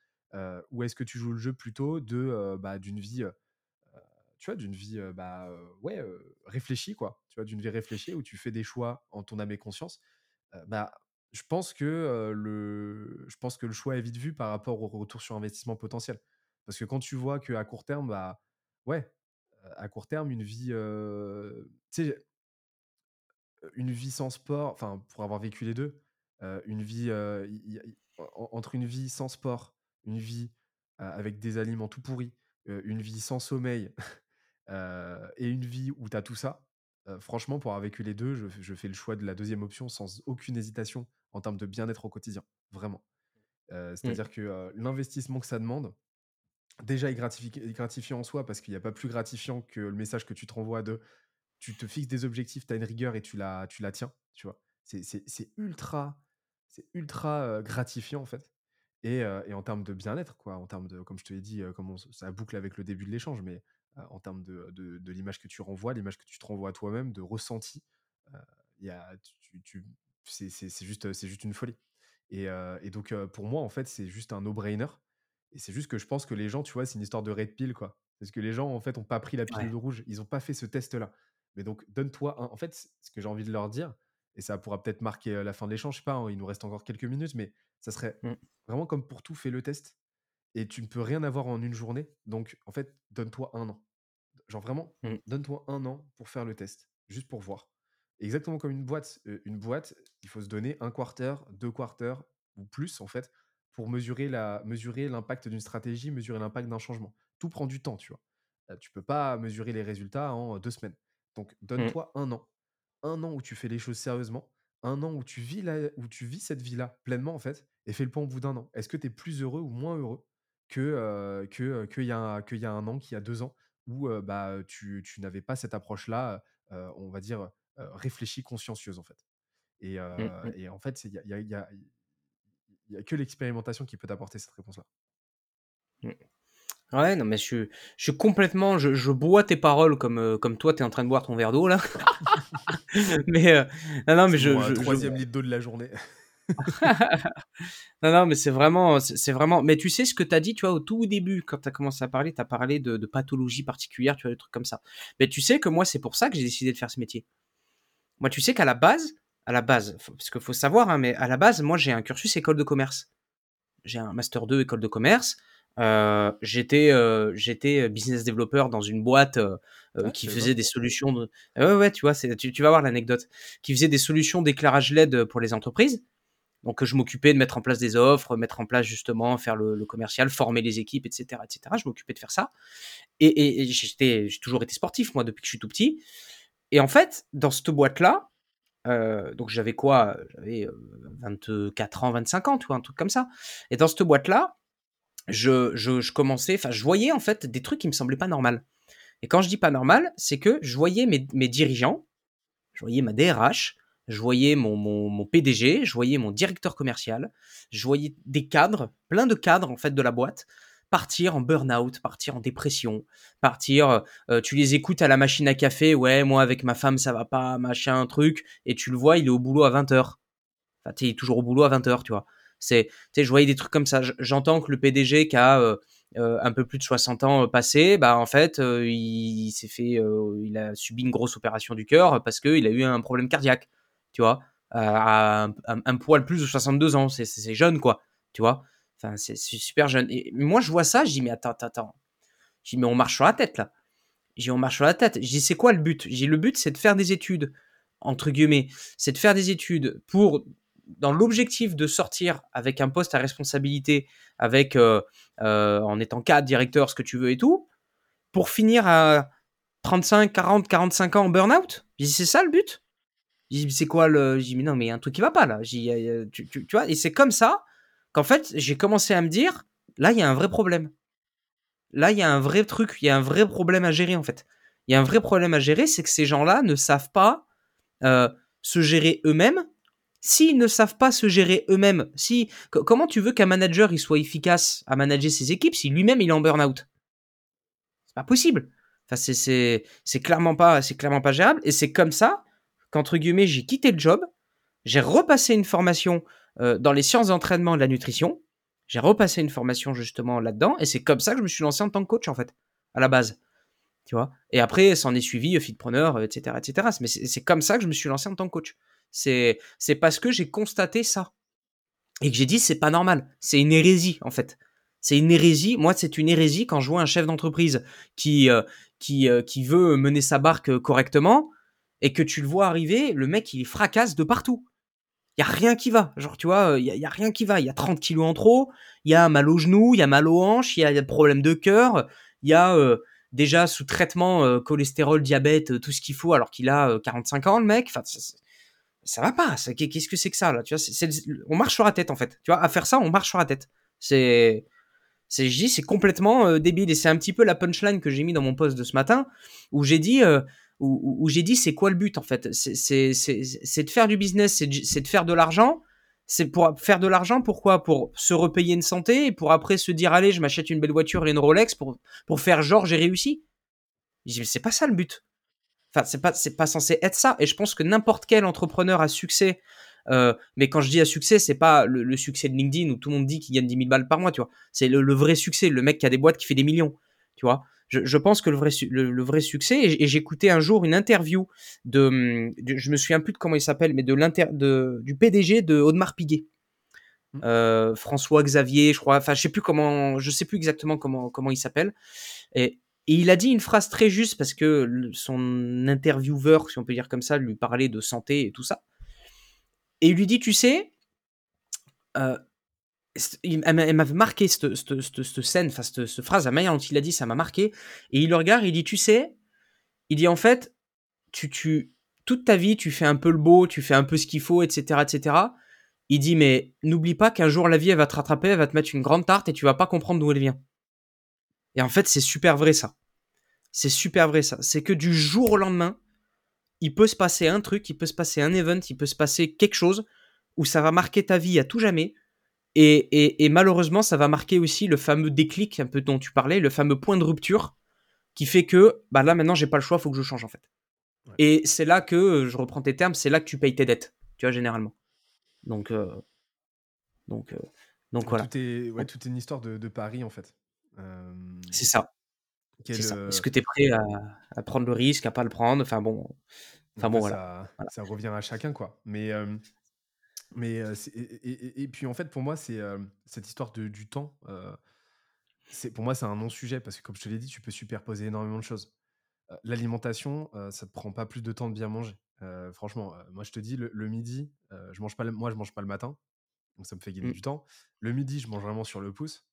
ou est-ce que tu joues le jeu plutôt de bah, d'une vie, tu vois, d'une vie bah ouais réfléchie quoi, tu vois, d'une vie réfléchie où tu fais des choix en ton âme et conscience, bah je pense que le, je pense que le choix est vite vu par rapport au retour sur investissement potentiel. Parce que quand tu vois qu'à court terme, bah ouais, à court terme, une vie, une vie sans sport, enfin pour avoir vécu les deux, une vie entre une vie sans sport, une vie avec des aliments tout pourris, une vie sans sommeil et une vie où tu as tout ça, franchement, pour avoir vécu les deux, je, fais le choix de la deuxième option sans aucune hésitation en termes de bien-être au quotidien. Vraiment. Mmh. C'est-à-dire que l'investissement que ça demande, déjà est, gratifiant en soi parce qu'il n'y a pas plus gratifiant que le message que tu te renvoies de tu te fixes des objectifs, tu as une rigueur et tu la, tu la tiens, tu vois? C'est ultra, c'est ultra gratifiant en fait. Et, et en termes de bien-être, quoi, en termes de, comme je te l'ai dit, comme ça boucle avec le début de l'échange, mais en termes de, de, l'image que tu renvoies, l'image que tu te renvoies à toi-même, de ressenti, y a, tu, c'est juste, c'est juste une folie. Et, et donc, pour moi, en fait, c'est juste un no-brainer. Et c'est juste que je pense que les gens, tu vois, c'est une histoire de red pill, quoi. Parce que les gens, en fait, ont pas pris la pilule rouge. Ils ont pas fait ce test-là. Mais donc, donne-toi un. En fait, ce que j'ai envie de leur dire, et ça pourra peut-être marquer la fin de l'échange, je sais pas, hein, il nous reste encore quelques minutes, mais ça serait mmh. vraiment comme pour tout, fais le test. Et tu ne peux rien avoir en une journée. Donc, en fait, donne-toi un an. Genre vraiment, mmh. donne-toi un an pour faire le test, juste pour voir. Exactement comme une boîte. une boîte, il faut se donner un quarter, deux quarters ou plus, en fait, pour mesurer la mesurer l'impact d'une stratégie, mesurer l'impact d'un changement. Tout prend du temps, tu vois. tu peux pas mesurer les résultats en deux semaines. Donc, mmh. donne-toi un an. Un an où tu fais les choses sérieusement. Un an où tu vis, où tu vis cette vie-là pleinement, en fait, et fais le point au bout d'un an. Est-ce que tu es plus heureux ou moins heureux que qu'il que, y, a, y a un an, qu'il y a deux ans, où bah, tu, tu n'avais pas cette approche-là, on va dire, réfléchie, consciencieuse, en fait? Et, mmh, et en fait, il y a, y, a, y a que l'expérimentation qui peut t'apporter cette réponse-là. Mmh. Ouais, non, mais je, je suis complètement. Je, je bois tes paroles comme, euh, comme toi, tu es en train de boire ton verre d'eau, là. mais. Euh, non, non, mais je. je troisième litre d'eau de la journée. non, non, mais c'est vraiment, c'est vraiment. Mais tu sais ce que tu as dit, tu vois, au tout début, quand tu as commencé à parler, tu as parlé de, de pathologie particulière, tu vois, des trucs comme ça. Mais tu sais que moi, c'est pour ça que j'ai décidé de faire ce métier. Moi, tu sais qu'à la base, à la base, parce qu'il faut savoir, hein, mais à la base, moi, j'ai un cursus école de commerce. J'ai un master 2 école de commerce. Euh, j'étais euh, j'étais business developer dans une boîte euh, ah, qui faisait des solutions de... ouais ouais tu vois tu, tu vas voir l'anecdote qui faisait des solutions d'éclairage LED pour les entreprises. Donc je m'occupais de mettre en place des offres mettre en place justement faire le, commercial former les équipes etc etc je m'occupais de faire ça. Et, et, j'étais j'ai toujours été sportif moi depuis que je suis tout petit. Et en fait dans cette boîte là donc j'avais quoi? J'avais 24 ans, 25 ans, tu vois, un truc comme ça. Et dans cette boîte-là, je, commençais, enfin, je voyais en fait des trucs qui me semblaient pas normal. Et quand je dis pas normal, c'est que je voyais mes, dirigeants, je voyais ma DRH, je voyais mon, PDG, je voyais mon directeur commercial, je voyais des cadres, plein de cadres en fait de la boîte, partir en burn-out, partir en dépression, partir, euh, tu les écoutes à la machine à café, ouais, moi avec ma femme ça va pas, machin, truc, et tu le vois, il est au boulot à 20h. Enfin, tu es toujours au boulot à 20h, tu vois. C'est, je voyais des trucs comme ça. J'entends que le PDG qui a euh, euh, un peu plus de 60 ans euh, passé, bah en fait, il, s'est fait, il a subi une grosse opération du cœur parce qu'il a eu un problème cardiaque, tu vois, à un, poil plus de 62 ans. C'est jeune, quoi, tu vois. Enfin, c'est super jeune. Et moi, je vois ça, je dis, mais attends, attends, attends. Je dis, mais on marche sur la tête, là. Je on marche sur la tête. Je c'est quoi le but? Dis, le but, c'est de faire des études, entre guillemets. C'est de faire des études pour dans l'objectif de sortir avec un poste à responsabilité, avec euh, euh, en étant cadre, directeur, ce que tu veux et tout, pour finir à 35, 40, 45 ans en burn-out? C'est ça le but? C'est quoi le. J'ai mais non, mais il y a un truc qui va pas là. Tu, tu, vois, et c'est comme ça qu'en fait, j'ai commencé à me dire, là, il y a un vrai problème. Là, il y a un vrai truc, il y a un vrai problème à gérer en fait. Il y a un vrai problème à gérer, c'est que ces gens-là ne savent pas euh, se gérer eux-mêmes S'ils ne savent pas se gérer eux-mêmes, si comment tu veux qu'un manager il soit efficace à manager ses équipes si lui-même il est en burn-out? C'est pas possible. Enfin, c'est clairement pas c'est clairement pas gérable et c'est comme ça qu'entre guillemets j'ai quitté le job, j'ai repassé une formation euh, dans les sciences d'entraînement de la nutrition, j'ai repassé une formation justement là-dedans et c'est comme ça que je me suis lancé en tant que coach en fait à la base. Tu vois? Et après, ça en est suivi, fitpreneur, etc., etc. Mais c'est comme ça que je me suis lancé en tant que coach. C'est parce que j'ai constaté ça et que j'ai dit c'est pas normal, c'est une hérésie en fait. C'est une hérésie. Moi, c'est une hérésie quand je vois un chef d'entreprise qui euh, qui euh, qui veut mener sa barque correctement et que tu le vois arriver, le mec il fracasse de partout. Il y a rien qui va. Genre tu vois, il y, a rien qui va. Il y a 30 kilos en trop, il y a mal aux genoux, il y a mal aux hanches, il y a, des problèmes de cœur, il y a euh, déjà sous traitement cholestérol, diabète, tout ce qu'il faut alors qu'il a 45 ans le mec. Enfin, ça va pas. Qu'est-ce que c'est que ça là Tu vois, on marche sur la tête en fait. Tu vois, à faire ça, on marche sur la tête. C'est, c'est, je c'est complètement euh, débile et c'est un petit peu la punchline que j'ai mis dans mon post de ce matin où j'ai dit, euh, où, j'ai dit, c'est quoi le but en fait? C'est, de faire du business, c'est de, faire de l'argent. C'est pour faire de l'argent, pourquoi? Pour se repayer une santé et pour après se dire, allez, je m'achète une belle voiture et une Rolex pour, pour faire genre j'ai réussi. C'est pas ça le but. Enfin, c'est pas, c'est pas censé être ça. Et je pense que n'importe quel entrepreneur à succès, euh, mais quand je dis à succès, c'est pas le, succès de LinkedIn où tout le monde dit qu'il gagne 10 000 balles par mois, tu vois. C'est le, vrai succès, le mec qui a des boîtes qui fait des millions, tu vois. Je, pense que le vrai, le, vrai succès, et, j'écoutais un jour une interview de, je me souviens plus de comment il s'appelle, mais de l'inter, de, du PDG de Audemars Piguet. Mmh. Euh, François Xavier, je crois, enfin je sais plus comment, je sais plus exactement comment comment il s'appelle. Et, et il a dit une phrase très juste parce que son intervieweur, si on peut dire comme ça, lui parlait de santé et tout ça. Et il lui dit, tu sais, euh, elle m'avait marqué cette, scène, enfin cette, phrase, la manière dont il a dit, ça m'a marqué. Et il le regarde, il dit, tu sais, il dit en fait, tu, toute ta vie, tu fais un peu le beau, tu fais un peu ce qu'il faut, etc., etc. Il dit, mais n'oublie pas qu'un jour la vie, elle va te rattraper, elle va te mettre une grande tarte et tu vas pas comprendre d'où elle vient. Et en fait, c'est super vrai ça. C'est super vrai ça. C'est que du jour au lendemain, il peut se passer un truc, il peut se passer un event, il peut se passer quelque chose où ça va marquer ta vie à tout jamais. Et, malheureusement, ça va marquer aussi le fameux déclic un peu dont tu parlais, le fameux point de rupture qui fait que bah là maintenant j'ai pas le choix, faut que je change en fait. Et c'est là que, je reprends tes termes, c'est là que tu payes tes dettes, tu vois, généralement. Donc, euh, donc, euh, donc voilà. Tout est, ouais, tout est une histoire de, de Paris en fait. C'est ça. Est-ce que tu es prêt à, prendre le risque, à pas le prendre? Enfin bon, enfin bon voilà. Ça, revient à chacun quoi. Mais mais et, puis en fait pour moi c'est cette histoire de, du temps. c'est pour moi c'est un non sujet parce que comme je te l'ai dit tu peux superposer énormément de choses. L'alimentation ça te prend pas plus de temps de bien manger. franchement moi je te dis le, midi je mange pas moi je mange pas le matin donc ça me fait gagner mmh. du temps. Le midi je mange vraiment sur le pouce.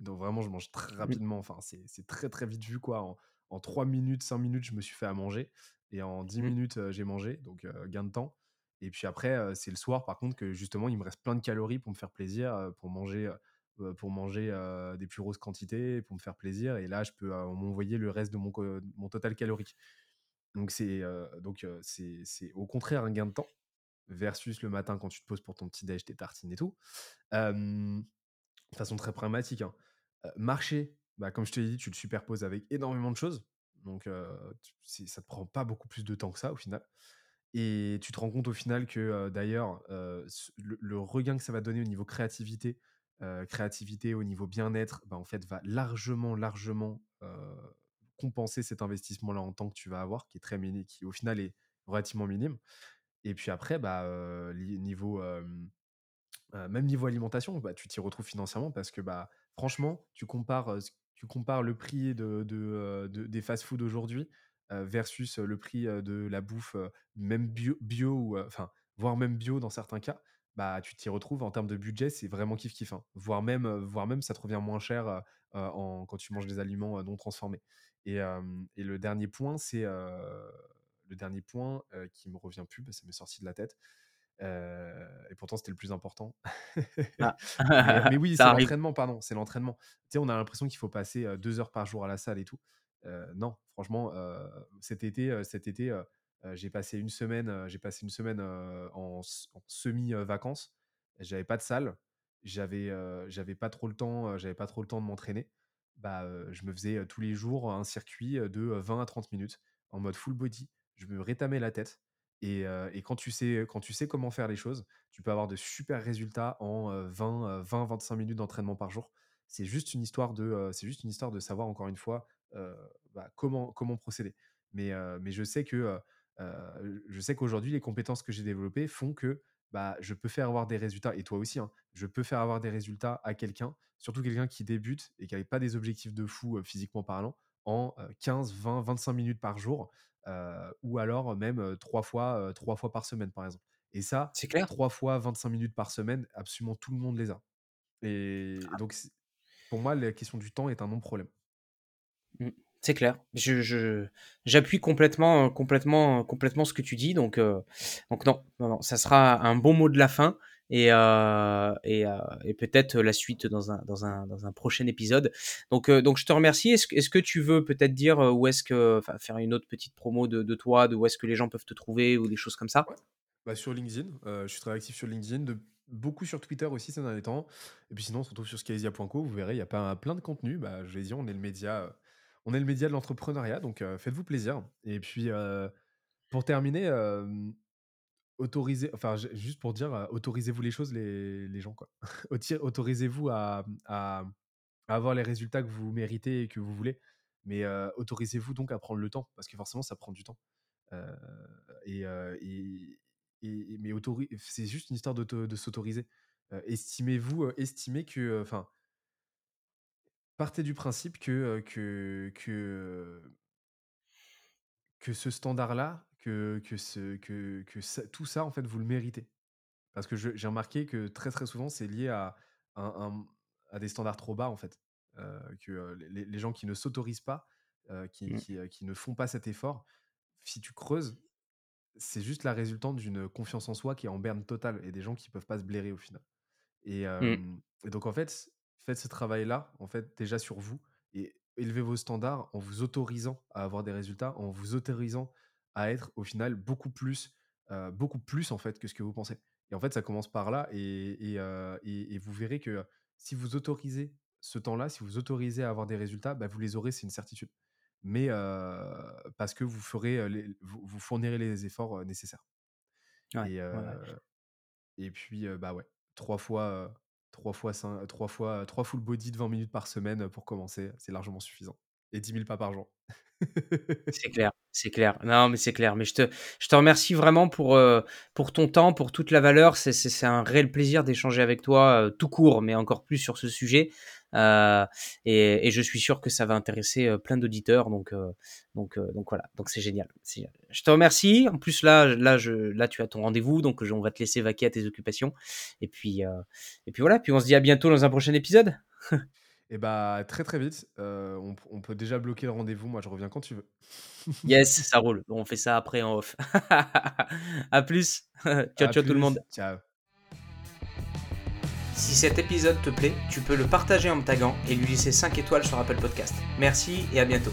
Donc vraiment, je mange très mmh. rapidement. Enfin, c'est très très vite vu quoi. En, en 3 minutes, 5 minutes, je me suis fait à manger. Et en 10 mmh. minutes, j'ai mangé. Donc gain de temps. Et puis après, c'est le soir par contre que justement, il me reste plein de calories pour me faire plaisir, pour manger, pour manger des plus grosses quantités, pour me faire plaisir. Et là, je peux m'envoyer le reste de mon, mon total calorique. Donc c'est donc c'est au contraire un gain de temps versus le matin quand tu te poses pour ton petit déj, tes tartines et tout. de façon très pragmatique. Hein marcher, bah, comme je te l'ai dit, tu le superposes avec énormément de choses. Donc, ça te prend pas beaucoup plus de temps que ça au final. Et tu te rends compte au final que d'ailleurs, le, regain que ça va donner au niveau créativité, créativité au niveau bien-être, bah, en fait, va largement, largement compenser cet investissement-là en temps que tu vas avoir, qui est très minime, qui au final est relativement minime. Et puis après, bah, niveau, même niveau alimentation, bah, tu t'y retrouves financièrement parce que bah, franchement, tu compares, le prix de, des fast-food aujourd'hui versus le prix de la bouffe, même bio, ou, enfin, voire même bio dans certains cas, bah, tu t'y retrouves en termes de budget, c'est vraiment kiff kiff. Hein. Voire, même, voire même, ça te revient moins cher en, quand tu manges des aliments non transformés. Et, le dernier point, c'est le dernier point qui me revient plus, ça m'est sorti de la tête. Et pourtant, c'était le plus important. Ah. mais, oui, c'est l'entraînement, pardon, c'est l'entraînement. Tu sais, on a l'impression qu'il faut passer deux heures par jour à la salle et tout. non, franchement, cet été, cet été, j'ai passé une semaine, j'ai passé une semaine en, semi-vacances. J'avais pas de salle, j'avais, j'avais pas trop le temps, j'avais pas trop le temps de m'entraîner. Bah, je me faisais tous les jours un circuit de 20 à 30 minutes en mode full body. Je me rétamais la tête et, quand, tu sais, quand tu sais comment faire les choses, tu peux avoir de super résultats en 20-25 minutes d'entraînement par jour. C'est juste une histoire de, c'est juste une histoire de savoir encore une fois bah, comment, comment procéder. Mais, mais je sais que je sais qu'aujourd'hui, les compétences que j'ai développées font que bah, je peux faire avoir des résultats, et toi aussi, hein, je peux faire avoir des résultats à quelqu'un, surtout quelqu'un qui débute et qui n'avait pas des objectifs de fou physiquement parlant, en 15, 20, 25 minutes par jour, ou alors même trois fois, trois fois par semaine, par exemple. Et ça, C'est clair. trois fois 25 minutes par semaine, absolument tout le monde les a. Et donc, pour moi, la question du temps est un non-problème. Mmh. C'est clair. Je j'appuie complètement, complètement, complètement ce que tu dis. Donc, donc non, non, ça sera un bon mot de la fin et, et, et peut-être la suite dans un, dans un, dans un prochain épisode. Donc, donc je te remercie. Est-ce est que tu veux peut-être dire où est-ce que, faire une autre petite promo de, de toi, de où est-ce que les gens peuvent te trouver ou des choses comme ça? Bah, Sur LinkedIn. je suis très actif sur LinkedIn. Beaucoup sur Twitter aussi ces derniers temps. Et puis sinon, on se retrouve sur scalezia.co. Vous verrez, il y a pas, plein de contenu. Bah, je l'ai dit, on est le média, on est le média de l'entrepreneuriat, donc faites-vous plaisir. Et puis, pour terminer, autorisez, enfin, juste pour dire, autorisez-vous les choses, les, gens, quoi. autorisez-vous à, avoir les résultats que vous méritez et que vous voulez. Mais autorisez-vous donc à prendre le temps, parce que forcément, ça prend du temps. et, et, mais c'est juste une histoire de s'autoriser. estimez-vous, estimez que, enfin, partez du principe que, que, que ce standard-là, que, que, ce, que, que tout ça, en fait, vous le méritez. Parce que j'ai remarqué que très très souvent, c'est lié à, un, à des standards trop bas, en fait. que les, les, gens qui ne s'autorisent pas, qui, mmh. qui, qui, ne font pas cet effort, si tu creuses, c'est juste la résultante d'une confiance en soi qui est en berne totale et des gens qui peuvent pas se blairer au final. Et, mmh. donc en fait, faites ce travail-là, en fait, déjà sur vous et élevez vos standards en vous autorisant à avoir des résultats, en vous autorisant à être au final beaucoup plus, beaucoup plus en fait que ce que vous pensez. Et en fait, ça commence par là et, et, vous verrez que si vous autorisez ce temps-là, si vous autorisez à avoir des résultats, bah, vous les aurez, c'est une certitude mais parce que vous ferez, vous, fournirez les efforts nécessaires. et, et puis, bah ouais, trois fois, trois fois, trois fois, trois full body de 20 minutes par semaine pour commencer, c'est largement suffisant. Et 10 000 pas par jour. c'est clair, c'est clair. Non, mais c'est clair. Mais je te, je te remercie vraiment pour, pour ton temps, pour toute la valeur. C'est un réel plaisir d'échanger avec toi, tout court, mais encore plus sur ce sujet. Euh, et, je suis sûr que ça va intéresser euh, plein d'auditeurs. Donc, euh, donc, donc voilà. Donc c'est génial. Je te remercie. En plus là, là, je, là, tu as ton rendez-vous, donc on va te laisser vaquer à tes occupations. Et puis, et puis voilà. Puis on se dit à bientôt dans un prochain épisode. Et bah très très vite. On, on, peut déjà bloquer le rendez-vous. Moi, je reviens quand tu veux. yes, ça roule. On fait ça après en off. à plus. ciao, ciao tout le monde. Ciao. Si cet épisode te plaît, tu peux le partager en me taguant et lui laisser 5 étoiles sur Apple Podcast. Merci et à bientôt.